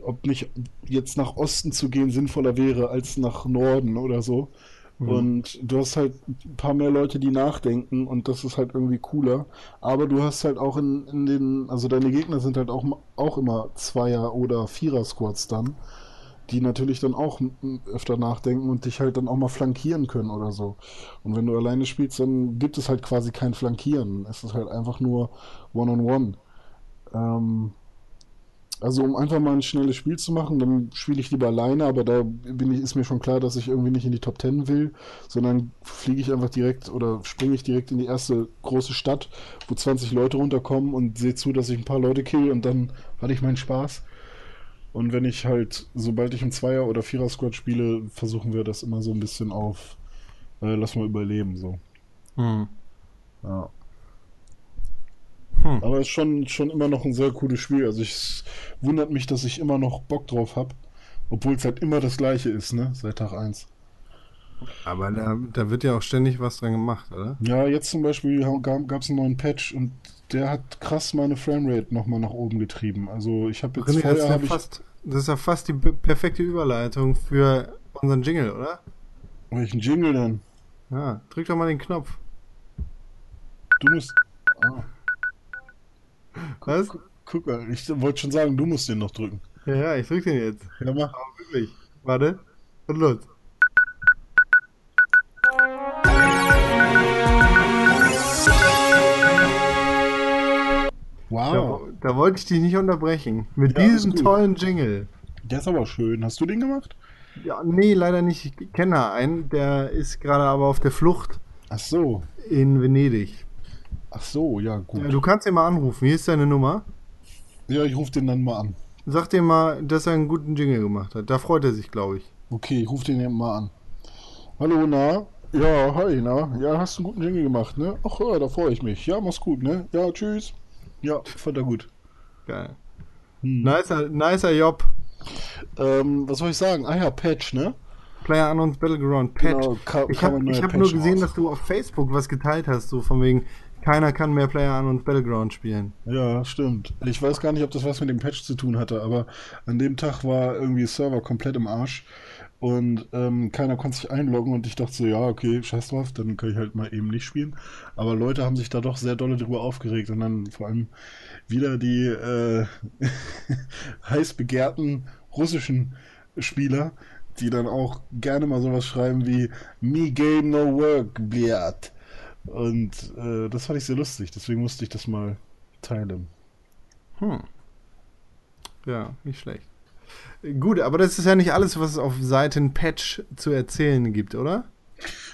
ob nicht jetzt nach Osten zu gehen sinnvoller wäre als nach Norden oder so. Mhm. Und du hast halt ein paar mehr Leute, die nachdenken und das ist halt irgendwie cooler. Aber du hast halt auch in, in den, also deine Gegner sind halt auch, auch immer Zweier- oder Vierer-Squads dann, die natürlich dann auch öfter nachdenken und dich halt dann auch mal flankieren können oder so. Und wenn du alleine spielst, dann gibt es halt quasi kein Flankieren. Es ist halt einfach nur One-on-One. Ähm, also um einfach mal ein schnelles Spiel zu machen, dann spiele ich lieber alleine, aber da bin ich, ist mir schon klar, dass ich irgendwie nicht in die Top 10 will, sondern fliege ich einfach direkt oder springe ich direkt in die erste große Stadt, wo 20 Leute runterkommen und sehe zu, dass ich ein paar Leute kill und dann hatte ich meinen Spaß. Und wenn ich halt, sobald ich im Zweier- oder Vierer-Squad spiele, versuchen wir das immer so ein bisschen auf, äh, lass mal überleben, so. Hm. Ja. Hm. Aber es ist schon, schon immer noch ein sehr cooles Spiel. Also ich, es wundert mich, dass ich immer noch Bock drauf habe. Obwohl es halt immer das gleiche ist, ne? Seit Tag 1. Aber da, da wird ja auch ständig was dran gemacht, oder? Ja, jetzt zum Beispiel gab es einen neuen Patch und der hat krass meine Framerate nochmal nach oben getrieben. Also ich habe jetzt René, das, ist ja fast, das ist ja fast die pe- perfekte Überleitung für unseren Jingle, oder? Welchen Jingle denn? Ja, drück doch mal den Knopf. Du musst. Ah, Was? guck mal, ich wollte schon sagen, du musst den noch drücken. Ja, ja, ich drück den jetzt. Ja, mach. Aber wirklich. Warte. Und los. Da, Wow. da wollte ich dich nicht unterbrechen. Mit Ja, diesem tollen Jingle. Der ist aber schön. Hast du den gemacht? Ja, nee, leider nicht. Ich kenne da einen, der ist gerade aber auf der Flucht Ach so. in Venedig. Ach so, ja, gut. Ja, du kannst ihn mal anrufen. Hier ist seine Nummer. Ja, ich rufe den dann mal an. Sag dir mal, dass er einen guten Jingle gemacht hat. Da freut er sich, glaube ich. Okay, ich rufe den eben mal an. Hallo, na? Ja, hi, na? Ja, hast einen guten Jingle gemacht, ne? Ach ja, da freue ich mich. Ja, mach's gut, ne? Ja, tschüss. Ja, fand er gut. Geil. Hm. Nicer, nicer Job. Ähm, was soll ich sagen? Ah ja, Patch, ne? Player Unknowns Battleground Patch. Genau, ich habe hab nur gesehen, raus. dass du auf Facebook was geteilt hast, so von wegen, keiner kann mehr Player Unknowns Battleground spielen. Ja, stimmt. Ich weiß gar nicht, ob das was mit dem Patch zu tun hatte, aber an dem Tag war irgendwie Server komplett im Arsch und ähm, keiner konnte sich einloggen und ich dachte so, ja, okay, scheiß drauf, dann kann ich halt mal eben nicht spielen. Aber Leute haben sich da doch sehr dolle drüber aufgeregt und dann vor allem wieder die äh, heiß begehrten russischen Spieler, die dann auch gerne mal sowas schreiben wie Me game no work, bliat. Und äh, das fand ich sehr lustig, deswegen musste ich das mal teilen. Hm. Ja, nicht schlecht. Gut, aber das ist ja nicht alles, was es auf Seiten Patch zu erzählen gibt, oder?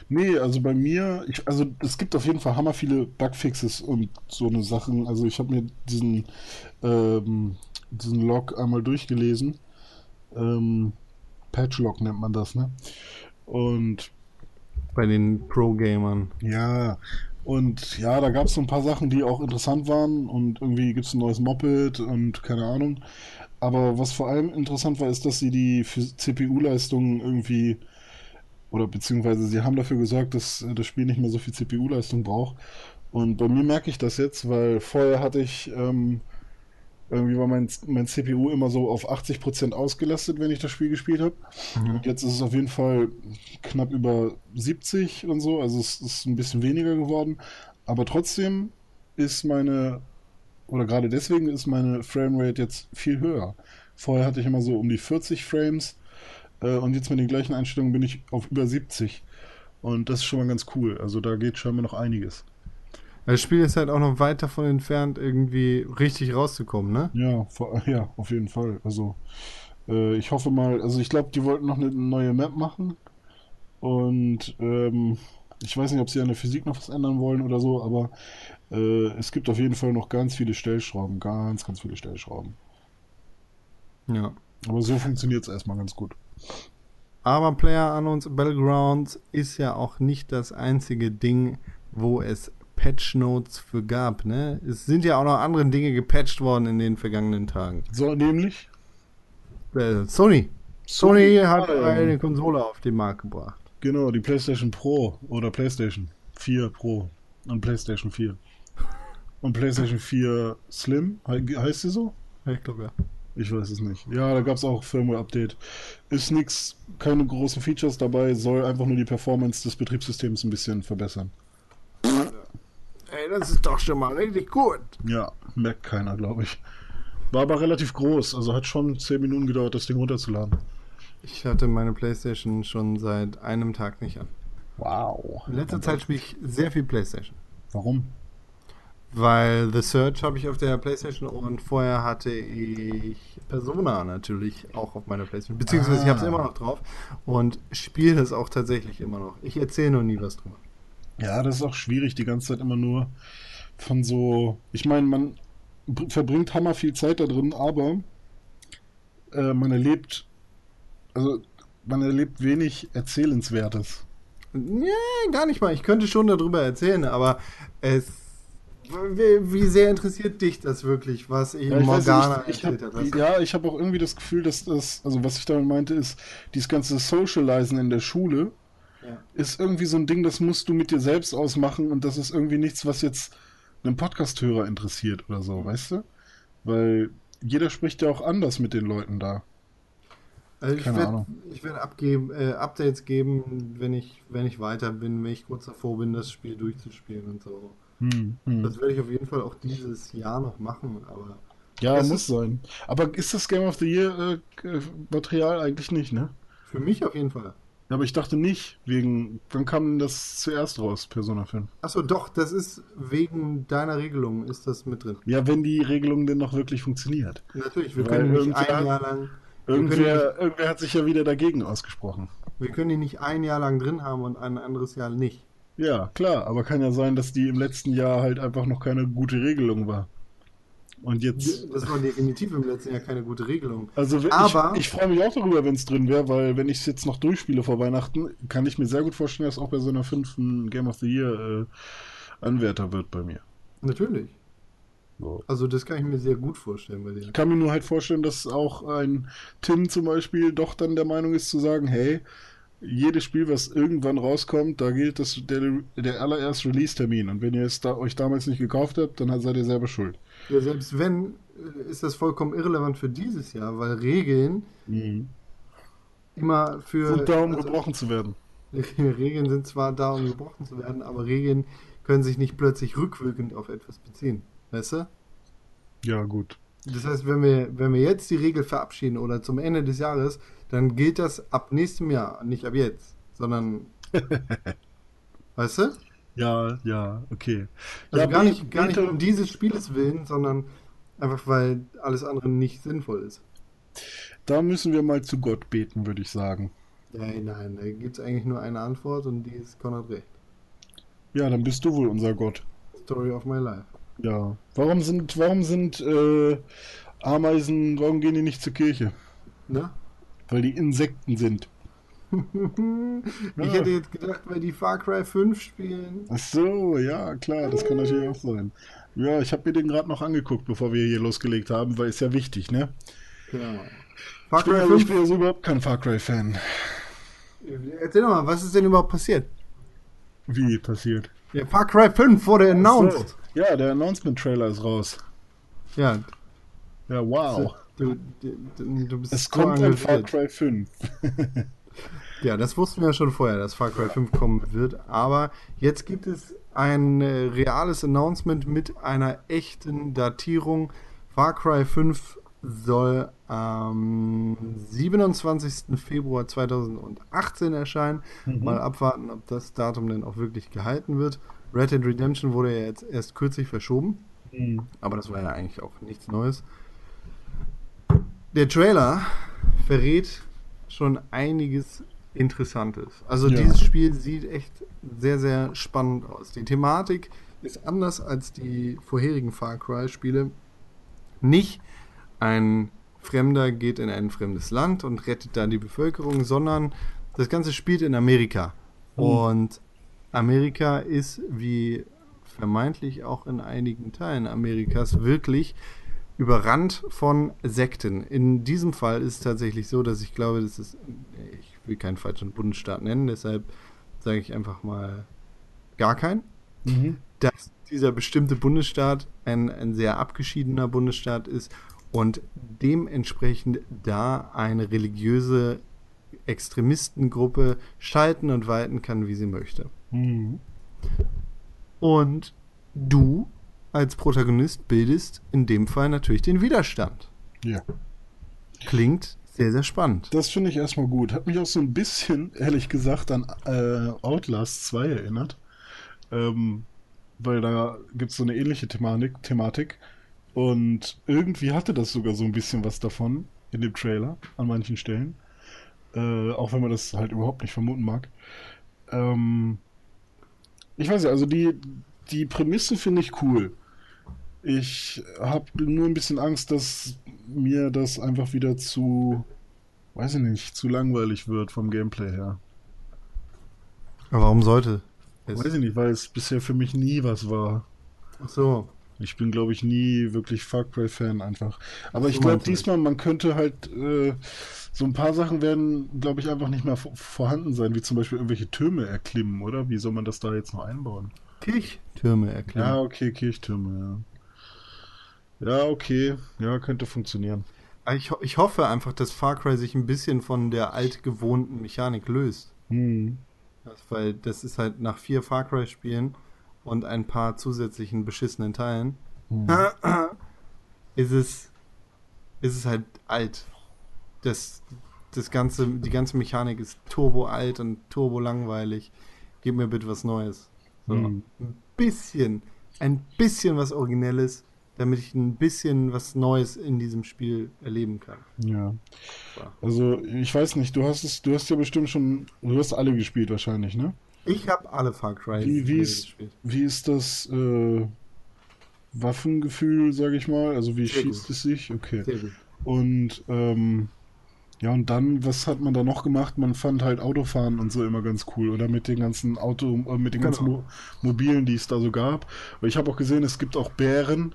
Nee, also bei mir, ich, also es gibt auf jeden Fall hammer viele Bugfixes und so eine Sachen. Also ich habe mir diesen, ähm, diesen Log einmal durchgelesen. Ähm, Patch-Log nennt man das, ne? Und bei den Pro-Gamern. Ja, und ja, da gab es so ein paar Sachen, die auch interessant waren und irgendwie gibt es ein neues Moped und keine Ahnung. Aber was vor allem interessant war, ist, dass sie die CPU-Leistung irgendwie oder beziehungsweise sie haben dafür gesorgt, dass das Spiel nicht mehr so viel CPU-Leistung braucht. Und bei mir merke ich das jetzt, weil vorher hatte ich ähm, irgendwie war mein, mein CPU immer so auf 80% ausgelastet, wenn ich das Spiel gespielt habe. Mhm. Und jetzt ist es auf jeden Fall knapp über 70 und so, also es ist ein bisschen weniger geworden. Aber trotzdem ist meine, oder gerade deswegen ist meine Framerate jetzt viel höher. Vorher hatte ich immer so um die 40 Frames äh, und jetzt mit den gleichen Einstellungen bin ich auf über 70. Und das ist schon mal ganz cool. Also da geht scheinbar noch einiges. Das Spiel ist halt auch noch weit davon entfernt, irgendwie richtig rauszukommen, ne? Ja, vor, ja auf jeden Fall. Also, äh, ich hoffe mal, also ich glaube, die wollten noch eine neue Map machen. Und ähm, ich weiß nicht, ob sie an der Physik noch was ändern wollen oder so, aber äh, es gibt auf jeden Fall noch ganz viele Stellschrauben. Ganz, ganz viele Stellschrauben. Ja. Aber so funktioniert es erstmal ganz gut. Aber Player Unknowns Battlegrounds ist ja auch nicht das einzige Ding, wo es Patch Notes für gab. Ne? Es sind ja auch noch andere Dinge gepatcht worden in den vergangenen Tagen. So, nämlich? Äh, Sony. Sony. Sony hat eine Konsole auf den Markt gebracht. Genau, die PlayStation Pro oder PlayStation 4 Pro und PlayStation 4. Und PlayStation 4 Slim, heißt sie so? Ich glaube ja. Ich weiß es nicht. Ja, da gab es auch Firmware-Update. Ist nichts, keine großen Features dabei, soll einfach nur die Performance des Betriebssystems ein bisschen verbessern. Ey, das ist doch schon mal richtig gut. Ja, merkt keiner, glaube ich. War aber relativ groß, also hat schon 10 Minuten gedauert, das Ding runterzuladen. Ich hatte meine Playstation schon seit einem Tag nicht an. Wow. In letzter Zeit spiele ich sehr viel Playstation. Warum? Weil The Search habe ich auf der Playstation und vorher hatte ich Persona natürlich auch auf meiner Playstation. Beziehungsweise ah. ich habe es immer noch drauf und spiele es auch tatsächlich immer noch. Ich erzähle noch nie was drüber. Ja, das ist auch schwierig, die ganze Zeit immer nur von so. Ich meine, man verbringt hammer viel Zeit da drin, aber äh, man erlebt, also man erlebt wenig Erzählenswertes. Nee, gar nicht mal. Ich könnte schon darüber erzählen, aber es. Wie, sehr interessiert dich das wirklich, was ich ja, Morgana nicht, ich erzählt habe? Ja, ich habe auch irgendwie das Gefühl, dass das, also was ich damit meinte, ist, dieses ganze Socializen in der Schule ja. ist irgendwie so ein Ding, das musst du mit dir selbst ausmachen und das ist irgendwie nichts, was jetzt einen Podcast-Hörer interessiert oder so, weißt du? Weil jeder spricht ja auch anders mit den Leuten da. Also ich werde werd abgeben, äh, Updates geben, wenn ich, wenn ich weiter bin, wenn ich kurz davor bin, das Spiel durchzuspielen und so. Hm, hm. Das werde ich auf jeden Fall auch dieses Jahr noch machen, aber. Ja, muss sein. Aber ist das Game of the Year äh, Material eigentlich nicht, ne? Für mich auf jeden Fall. Aber ich dachte nicht, wegen. Wann kam das zuerst raus, Persona 5? Achso, doch, das ist wegen deiner Regelung, ist das mit drin. Ja, wenn die Regelung denn noch wirklich funktioniert. Natürlich, wir Weil können nicht ein Jahr lang. Irgendwer, nicht, irgendwer hat sich ja wieder dagegen ausgesprochen. Wir können die nicht ein Jahr lang drin haben und ein anderes Jahr nicht. Ja, klar, aber kann ja sein, dass die im letzten Jahr halt einfach noch keine gute Regelung war. Und jetzt. Das war definitiv im letzten Jahr keine gute Regelung. Also Aber, ich, ich freue mich auch darüber, wenn es drin wäre, weil wenn ich es jetzt noch durchspiele vor Weihnachten, kann ich mir sehr gut vorstellen, dass auch bei so einer fünften Game of the Year äh, Anwärter wird bei mir. Natürlich. So. Also das kann ich mir sehr gut vorstellen bei dir. Ich kann mir nur halt vorstellen, dass auch ein Tim zum Beispiel doch dann der Meinung ist zu sagen, hey, jedes Spiel, was irgendwann rauskommt, da gilt das der, der allererste Release-Termin. Und wenn ihr es da, euch damals nicht gekauft habt, dann seid ihr selber schuld. Ja, selbst wenn, äh, ist das vollkommen irrelevant für dieses Jahr, weil Regeln mhm. immer für. Sind da, um also, gebrochen zu werden. Regeln sind zwar da, um gebrochen zu werden, aber Regeln können sich nicht plötzlich rückwirkend auf etwas beziehen. Weißt du? Ja, gut. Das heißt, wenn wir, wenn wir jetzt die Regel verabschieden oder zum Ende des Jahres, dann gilt das ab nächstem Jahr, nicht ab jetzt, sondern. weißt du? Ja, ja, okay. Also ja, gar nicht, gar nicht um dieses Spieles willen, sondern einfach weil alles andere nicht sinnvoll ist. Da müssen wir mal zu Gott beten, würde ich sagen. Nein, nein, da gibt es eigentlich nur eine Antwort und die ist Konrad recht. Ja, dann bist du wohl unser Gott. Story of my life. Ja. Warum sind, warum sind äh, Ameisen, warum gehen die nicht zur Kirche? Na? Weil die Insekten sind. Ich hätte jetzt gedacht, weil die Far Cry 5 spielen. Ach so, ja, klar, das kann natürlich auch sein. Ja, ich habe mir den gerade noch angeguckt, bevor wir hier losgelegt haben, weil ist ja wichtig, ne? Genau. Far Ich bin, Cry also, ich 5. bin also überhaupt kein Far Cry-Fan. Erzähl doch mal, was ist denn überhaupt passiert? Wie passiert? Ja, Far Cry 5 wurde announced. Ja, der Announcement-Trailer ist raus. Ja, Ja, wow. du, du, du bist Es so kommt ein Far. Cry 5. Ja, das wussten wir schon vorher, dass Far Cry 5 kommen wird. Aber jetzt gibt es ein äh, reales Announcement mit einer echten Datierung. Far Cry 5 soll am 27. Februar 2018 erscheinen. Mal abwarten, ob das Datum denn auch wirklich gehalten wird. Red Dead Redemption wurde ja jetzt erst kürzlich verschoben. Aber das war ja eigentlich auch nichts Neues. Der Trailer verrät schon einiges Interessantes. Also Ja. dieses Spiel sieht echt sehr, sehr spannend aus. Die Thematik ist anders als die vorherigen Far Cry-Spiele. Nicht ein Fremder geht in ein fremdes Land und rettet da die Bevölkerung, sondern das Ganze spielt in Amerika. Und Amerika ist, wie vermeintlich auch in einigen Teilen Amerikas, wirklich überrannt von Sekten. In diesem Fall ist es tatsächlich so, dass ich glaube, das ist, ich will keinen falschen Bundesstaat nennen, deshalb sage ich einfach mal gar keinen dass dieser bestimmte Bundesstaat ein, ein sehr abgeschiedener Bundesstaat ist und dementsprechend da eine religiöse Extremistengruppe schalten und walten kann, wie sie möchte. Mhm. Und du als Protagonist bildest in dem Fall natürlich den Widerstand. Ja. Klingt sehr, sehr spannend. Das finde ich erstmal gut. Hat mich auch so ein bisschen, ehrlich gesagt, an äh, Outlast 2 erinnert. Ähm, weil da gibt es so eine ähnliche Thematik, Thematik. Und irgendwie hatte das sogar so ein bisschen was davon in dem Trailer an manchen Stellen. Äh, auch wenn man das halt überhaupt nicht vermuten mag. Ähm, ich weiß ja, also die, die Prämisse finde ich cool. Ich habe nur ein bisschen Angst, dass mir das einfach wieder zu, weiß ich nicht, zu langweilig wird vom Gameplay her. Aber warum sollte es? Weiß ich nicht, weil es bisher für mich nie was war. Ach so. Ich bin, glaube ich, nie wirklich Far Cry-Fan einfach. Aber So ich glaube, diesmal, man könnte halt, äh, so ein paar Sachen werden, glaube ich, einfach nicht mehr vorhanden sein, wie zum Beispiel irgendwelche Türme erklimmen, oder? Wie soll man das da jetzt noch einbauen? Kirchtürme erklären. Ja, okay, Kirchtürme, ja. Ja, okay. Ja, könnte funktionieren. Ich, ho- ich hoffe einfach, dass Far Cry sich ein bisschen von der altgewohnten Mechanik löst. Hm. Das, weil das ist halt nach vier Far Cry-Spielen und ein paar zusätzlichen beschissenen Teilen Hm. ist es, ist es halt alt. Das, das ganze, die ganze Mechanik ist turbo alt und turbo langweilig. Gib mir bitte was Neues. So, Hm. Ein bisschen, ein bisschen was Originelles, damit ich ein bisschen was Neues in diesem Spiel erleben kann. Ja. So. Also, ich weiß nicht, du hast es, du hast ja bestimmt schon, du hast alle gespielt wahrscheinlich, ne? Ich habe alle Far Cry Wie, wie, ist, wie ist das äh, Waffengefühl, sage ich mal? Also wie Sehr schießt gut. es sich? Okay. Und ähm, ja, und dann, was hat man da noch gemacht? Man fand halt Autofahren und so immer ganz cool. Oder mit den ganzen Auto, äh, mit den ganzen Genau. Mo Mobilen, die es da so gab. Aber ich habe auch gesehen, es gibt auch Bären.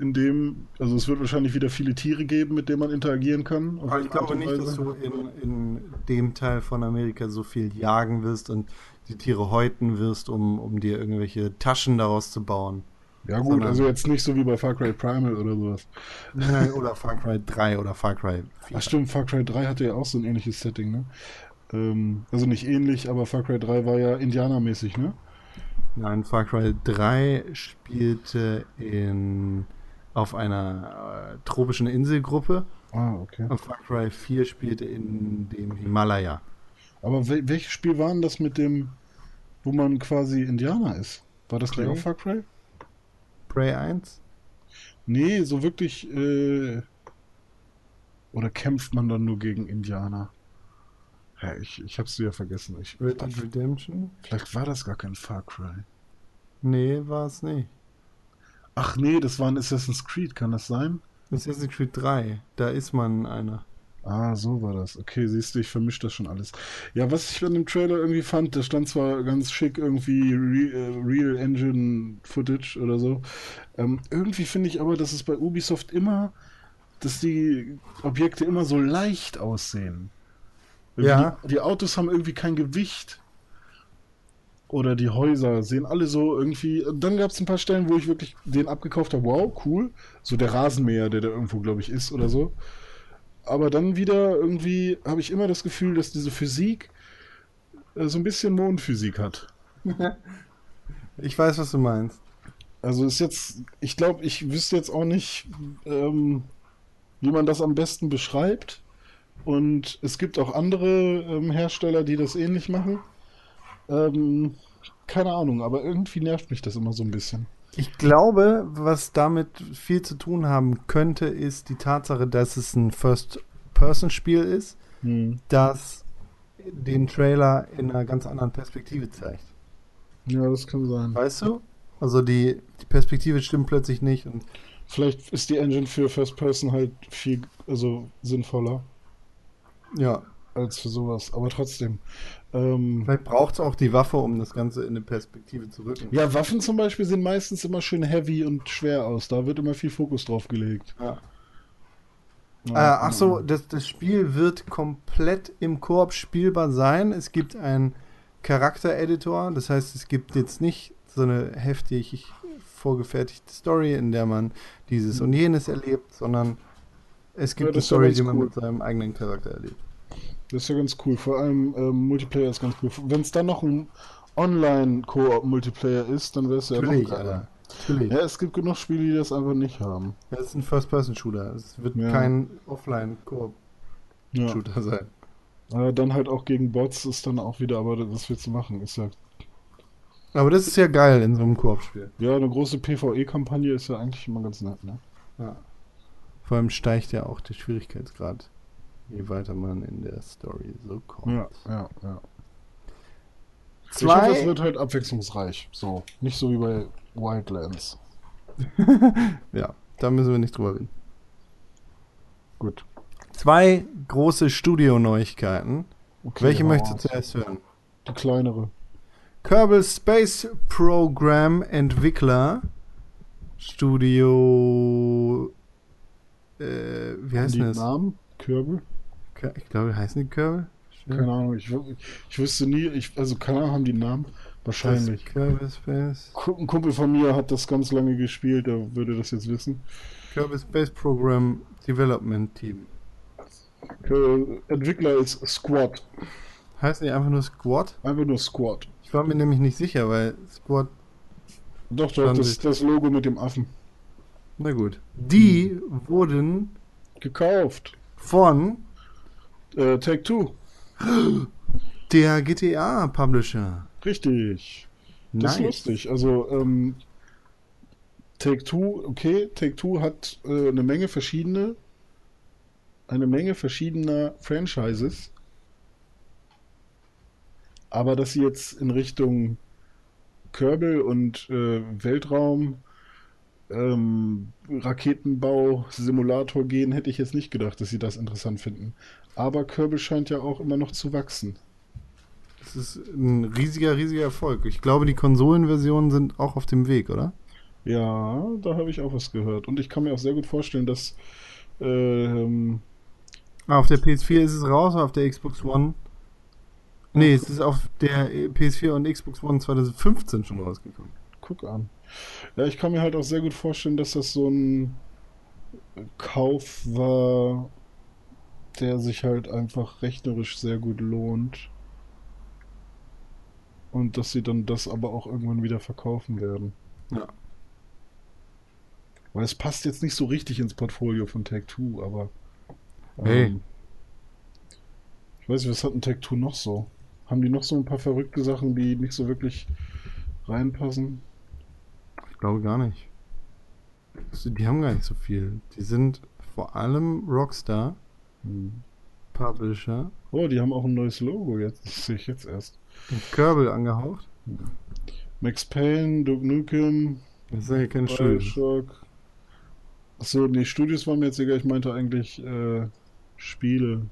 In dem, also es wird wahrscheinlich wieder viele Tiere geben, mit denen man interagieren kann. Aber ich glaube nicht, dass du in, in dem Teil von Amerika so viel jagen wirst und die Tiere häuten wirst, um, um dir irgendwelche Taschen daraus zu bauen. Ja gut, sondern- also jetzt nicht so wie bei Far Cry Primal oder sowas. oder Far Cry 3 oder Far Cry 4. Ach stimmt, Far Cry 3 hatte ja auch so ein ähnliches Setting, ne? Ähm, also nicht ähnlich, aber Far Cry 3 war ja indianermäßig, ne? Nein, Far Cry 3 spielte in, auf einer äh, tropischen Inselgruppe Ah, okay. und Far Cry 4 spielte in dem Himalaya. Aber wel welches Spiel war denn das mit dem, wo man quasi Indianer ist? War das gleich Prey? auch Far Cry? Prey 1? Nee, so wirklich, äh, oder kämpft man dann nur gegen Indianer? Ja, ich, ich hab's wieder vergessen. Ich, Red Dead Redemption? vielleicht war das gar kein Far Cry. Nee, war es nicht. Ach nee, das war ein Assassin's Creed, kann das sein? Assassin's Creed 3, da ist man einer. Ah, so war das. Okay, siehst du, ich vermische das schon alles. Ja, was ich an dem Trailer irgendwie fand, da stand zwar ganz schick irgendwie Re äh, Real Engine Footage oder so. Ähm, irgendwie finde ich aber, dass es bei Ubisoft immer, dass die Objekte immer so leicht aussehen. Irgendwie Ja. Die, die Autos haben irgendwie kein Gewicht. Oder die Häuser sehen alle so irgendwie. Dann gab es ein paar Stellen, wo ich wirklich den abgekauft habe. Wow, cool. So der Rasenmäher, der da irgendwo, glaube ich, ist oder so. Aber dann wieder irgendwie habe ich immer das Gefühl, dass diese Physik äh, so ein bisschen Mondphysik hat. Ich weiß, was du meinst. Also ist jetzt, ich glaube, ich wüsste jetzt auch nicht, ähm, wie man das am besten beschreibt. Und es gibt auch andere ähm, Hersteller, die das ähnlich machen. Ähm, keine Ahnung, aber irgendwie nervt mich das immer so ein bisschen. Ich glaube, was damit viel zu tun haben könnte, ist die Tatsache, dass es ein First-Person-Spiel ist, Hm. das den Trailer in einer ganz anderen Perspektive zeigt. Ja, das kann sein. Weißt du? Also die, die Perspektive stimmt plötzlich nicht und Vielleicht ist die Engine für First Person halt viel also sinnvoller ja, als für sowas. Aber trotzdem. Ähm, vielleicht braucht es auch die Waffe, um das Ganze in eine Perspektive zu rücken. ja, Waffen zum Beispiel sehen meistens immer schön heavy und schwer aus. Da wird immer viel Fokus drauf gelegt. Ja. Äh, ach so, das, das Spiel wird komplett im Koop spielbar sein. Es gibt einen Charaktereditor, das heißt, es gibt jetzt nicht so eine heftig vorgefertigte Story, in der man dieses und jenes erlebt, sondern es gibt Ja, eine Story, die man cool. mit seinem eigenen Charakter erlebt. Das ist ja ganz cool. Vor allem ähm, Multiplayer ist ganz cool. Wenn es dann noch ein Online-Koop-Multiplayer ist, dann wäre es ja noch Natürlich, geiler. Alter. Natürlich. Ja, es gibt genug Spiele, die das einfach nicht haben. Das ist ein First-Person-Shooter. Es wird Ja. kein Offline-Koop-Shooter Ja. sein. Äh, dann halt auch gegen Bots ist dann auch wieder, aber das wird zu machen. Ist ja, Aber das ist ja geil in so einem Koop-Spiel. ja, eine große PvE-Kampagne ist ja eigentlich immer ganz nett, ne? Ja. Vor allem steigt ja auch der Schwierigkeitsgrad, je weiter man in der Story so kommt. Ja, ja, ja. Ich hoffe, es Zwei, wird halt abwechslungsreich. So. Nicht so wie bei Wildlands. ja, da müssen wir nicht drüber reden. Gut. Zwei große Studio-Neuigkeiten. Okay, Welche hau möchtest du zuerst hören? Die kleinere. Kerbal Space Program Entwickler Studio. Äh, wie heißt das? Namen? Kürbel? Ich glaube, heißen die Kerbal? Keine Ahnung. Ich, ich wüsste nie. Ich, also, keine Ahnung, haben die einen Namen? Wahrscheinlich. Ku- Ein Kumpel von mir hat das ganz lange gespielt, der würde das jetzt wissen. Kerbal Space Program Development Team. Äh, Entwickler ist Squad. Heißen die einfach nur Squad? Einfach nur Squad. Ich war mir nämlich nicht sicher, weil Squad. Doch, doch, das, ich. das Logo mit dem Affen. Na gut. Die wurden Gekauft. von Äh, Take Two. der GTA Publisher. Richtig. Das ist lustig. Also, ähm, Take Two, okay, Take Two hat äh, eine Menge verschiedene, eine Menge verschiedener Franchises. Aber dass sie jetzt in Richtung Kerbal und äh, Weltraum, ähm, Raketenbau, Simulator gehen, hätte ich jetzt nicht gedacht, dass sie das interessant finden. Aber Kerbal scheint ja auch immer noch zu wachsen. Das ist ein riesiger, riesiger Erfolg. Ich glaube, die Konsolenversionen sind auch auf dem Weg, oder? Ja, da habe ich auch was gehört. Und ich kann mir auch sehr gut vorstellen, dass ähm, Ah, auf der PS4 ist es raus, auf der Xbox One. Nee, es ist auf der PS4 und Xbox One 2015 schon rausgekommen. guck an. Ja, ich kann mir halt auch sehr gut vorstellen, dass das so ein Kauf war, der sich halt einfach rechnerisch sehr gut lohnt. Und dass sie dann das aber auch irgendwann wieder verkaufen werden. Ja. Weil es passt jetzt nicht so richtig ins Portfolio von Take Two, aber. Hey. ähm, ich weiß nicht, was hat ein Take Two noch so? Haben die noch so ein paar verrückte Sachen, die nicht so wirklich reinpassen? Ich glaube gar nicht. Also, Die haben gar nicht so viel. Die sind vor allem Rockstar, Hm. Publisher Oh, die haben auch ein neues Logo jetzt. Das sehe ich jetzt erst. und Kerbal angehaucht. Max Payne, Duke Nukem, Das ist ja kein Studio. Bioshock. Achso, nee, Studios waren mir jetzt egal. Ich meinte eigentlich äh, Spiele,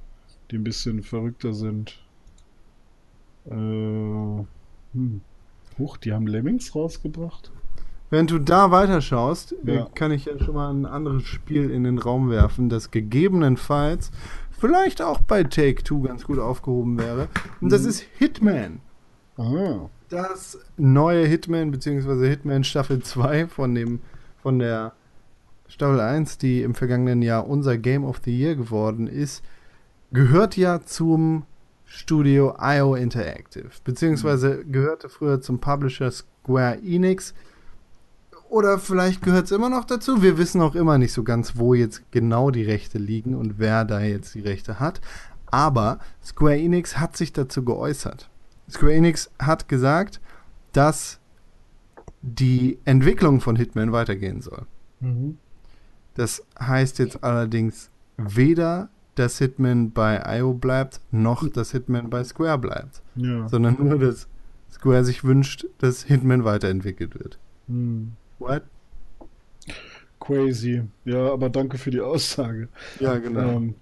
die ein bisschen verrückter sind. Äh, hm. Huch, die haben Lemmings rausgebracht. Wenn du da weiterschaust, äh, Ja. kann ich ja schon mal ein anderes Spiel in den Raum werfen, das gegebenenfalls vielleicht auch bei Take Two ganz gut aufgehoben wäre. Und das ist Hitman. Ah, Das neue Hitman, beziehungsweise Hitman Staffel 2 von dem, von der Staffel 1, die im vergangenen Jahr unser Game of the Year geworden ist, gehört ja zum Studio IO Interactive, beziehungsweise gehörte früher zum Publisher Square Enix. Oder vielleicht gehört es immer noch dazu. Wir wissen auch immer nicht so ganz, wo jetzt genau die Rechte liegen und wer da jetzt die Rechte hat. Aber Square Enix hat sich dazu geäußert. Square Enix hat gesagt, dass die Entwicklung von Hitman weitergehen soll. mhm. Das heißt jetzt allerdings weder, dass Hitman bei IO bleibt, noch dass Hitman bei Square bleibt, ja. sondern nur, dass Square sich wünscht, dass Hitman weiterentwickelt wird. Hm. What? Crazy. Ja, aber danke für die Aussage. Ja, genau. Ähm,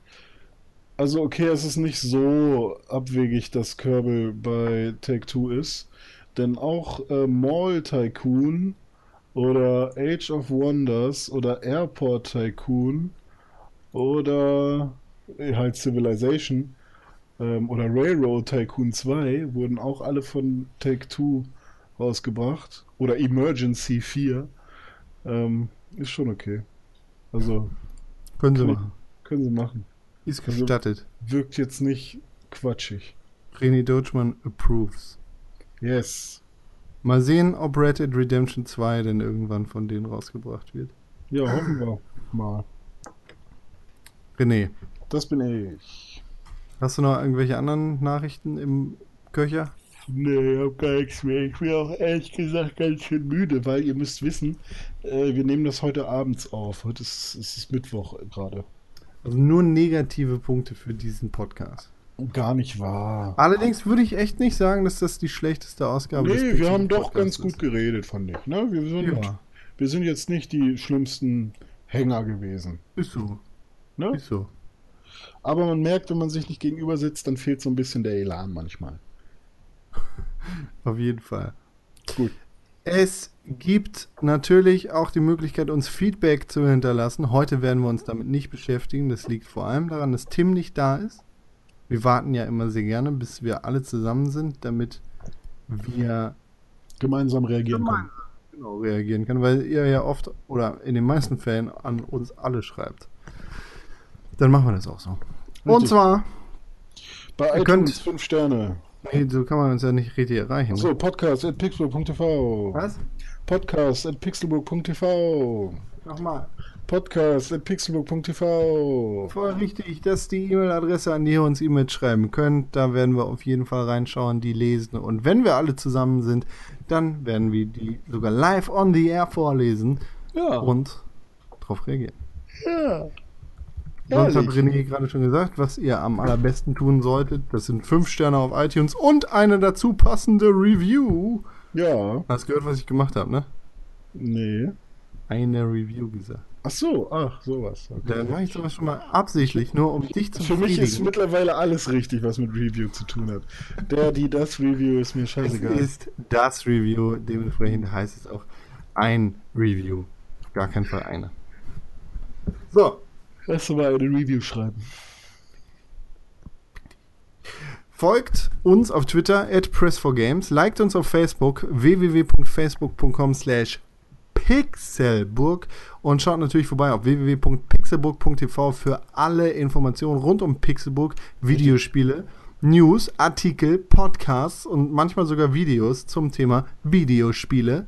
also okay, es ist nicht so abwegig, dass Kerbal bei Take-Two ist, denn auch äh, Mall Tycoon oder Age of Wonders oder Airport Tycoon oder äh, halt Civilization ähm, oder Railroad Tycoon 2 wurden auch alle von Take-Two rausgebracht oder Emergency 4. Ähm, ist schon okay. Also Können sie machen. können sie machen. Ist Also- gestattet. Wirkt jetzt nicht quatschig. René Deutschmann approves. Yes. Mal sehen, ob Red Dead Redemption 2 denn irgendwann von denen rausgebracht wird. Ja, hoffen wir mal. René, Das bin ich. hast du noch irgendwelche anderen Nachrichten im Köcher? Nee, ich hab gar nichts mehr. Ich bin auch ehrlich gesagt ganz schön müde, weil ihr müsst wissen, äh, wir nehmen das heute abends auf. Heute ist, es ist Mittwoch gerade. Also nur negative Punkte für diesen Podcast. Gar nicht wahr. Allerdings würde ich echt nicht sagen, dass das die schlechteste Ausgabe Nee, Pixel wir haben doch ganz gut geredet, fand ich. Ne? Wir, sind, Ja, wir sind jetzt nicht die schlimmsten Hänger gewesen. ist so. Ne? Ist so. Aber man merkt, wenn man sich nicht gegenüber sitzt, dann fehlt so ein bisschen der Elan manchmal. Auf jeden Fall. Gut. Es gibt natürlich auch die Möglichkeit, uns Feedback zu hinterlassen. Heute werden wir uns damit nicht beschäftigen. Das liegt vor allem daran, dass Tim nicht da ist. Wir warten ja immer sehr gerne, bis wir alle zusammen sind, damit wir Gemeinsam reagieren können. genau reagieren können, weil ihr ja oft oder in den meisten Fällen an uns alle schreibt. Dann machen wir das auch so. Und Richtig. zwar, Bei Ihr iTunes könnt- 5 Sterne. Nee, so kann man uns ja nicht richtig erreichen. So, podcast at pixelburg.tv. Was? Podcast at pixelburg.tv. Nochmal. Podcast at pixelburg.tv. Voll richtig, das ist die E-Mail-Adresse, an die ihr uns E-Mails schreiben könnt. Da werden wir auf jeden Fall reinschauen, die lesen. Und wenn wir alle zusammen sind, dann werden wir die sogar live on the air vorlesen Ja. und darauf reagieren. ja. Sonst hat. René gerade schon gesagt, was ihr am allerbesten tun solltet. Das sind fünf Sterne auf iTunes und eine dazu passende Review. Ja. Hast gehört, was ich gemacht habe, ne? Nee. Eine Review gesagt. Ach so, ach, sowas. Okay. Da mache ich sowas schon mal absichtlich, nur um dich zu Für mich ist mittlerweile alles richtig, was mit Review zu tun hat. Der, die, das Review ist mir Es scheißegal. ist das Review, dementsprechend heißt es auch ein Review. Auf gar keinen Fall eine. So, Lass mal eine Review schreiben. folgt uns auf Twitter at Press4Games, liked uns auf Facebook www.facebook.com slash Pixelburg und schaut natürlich vorbei auf www.pixelburg.tv für alle Informationen rund um Pixelburg, Videospiele, News, Artikel, Podcasts und manchmal sogar Videos zum Thema Videospiele.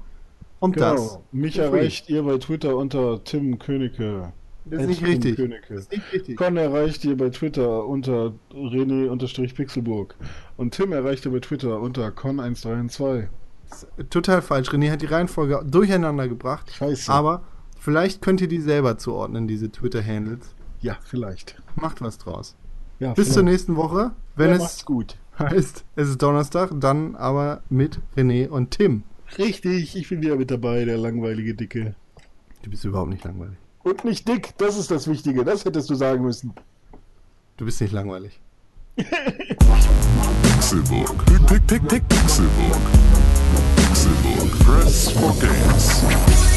Und das Genau. Mich for free. erreicht ihr bei Twitter unter Tim Königke. Das ist nicht richtig. Das ist nicht richtig. Con erreicht ihr bei Twitter unter René-Pixelburg. Und Tim erreicht ihr bei Twitter unter Con132. Total falsch. René hat die Reihenfolge durcheinander gebracht. Scheiße. Aber vielleicht könnt ihr die selber zuordnen, diese Twitter-Handles. ja, vielleicht. Macht was draus. Ja, Bis zur nächsten Woche, wenn Ja, es gut. heißt, es ist Donnerstag, dann aber mit René und Tim. Richtig, ich bin wieder mit dabei, der langweilige Dicke. Du bist überhaupt nicht langweilig. Und nicht dick, das ist das Wichtige, das hättest du sagen müssen. Du bist nicht langweilig. Pixelburg. Pick, Pixelburg. Pixelburg. Press for Games.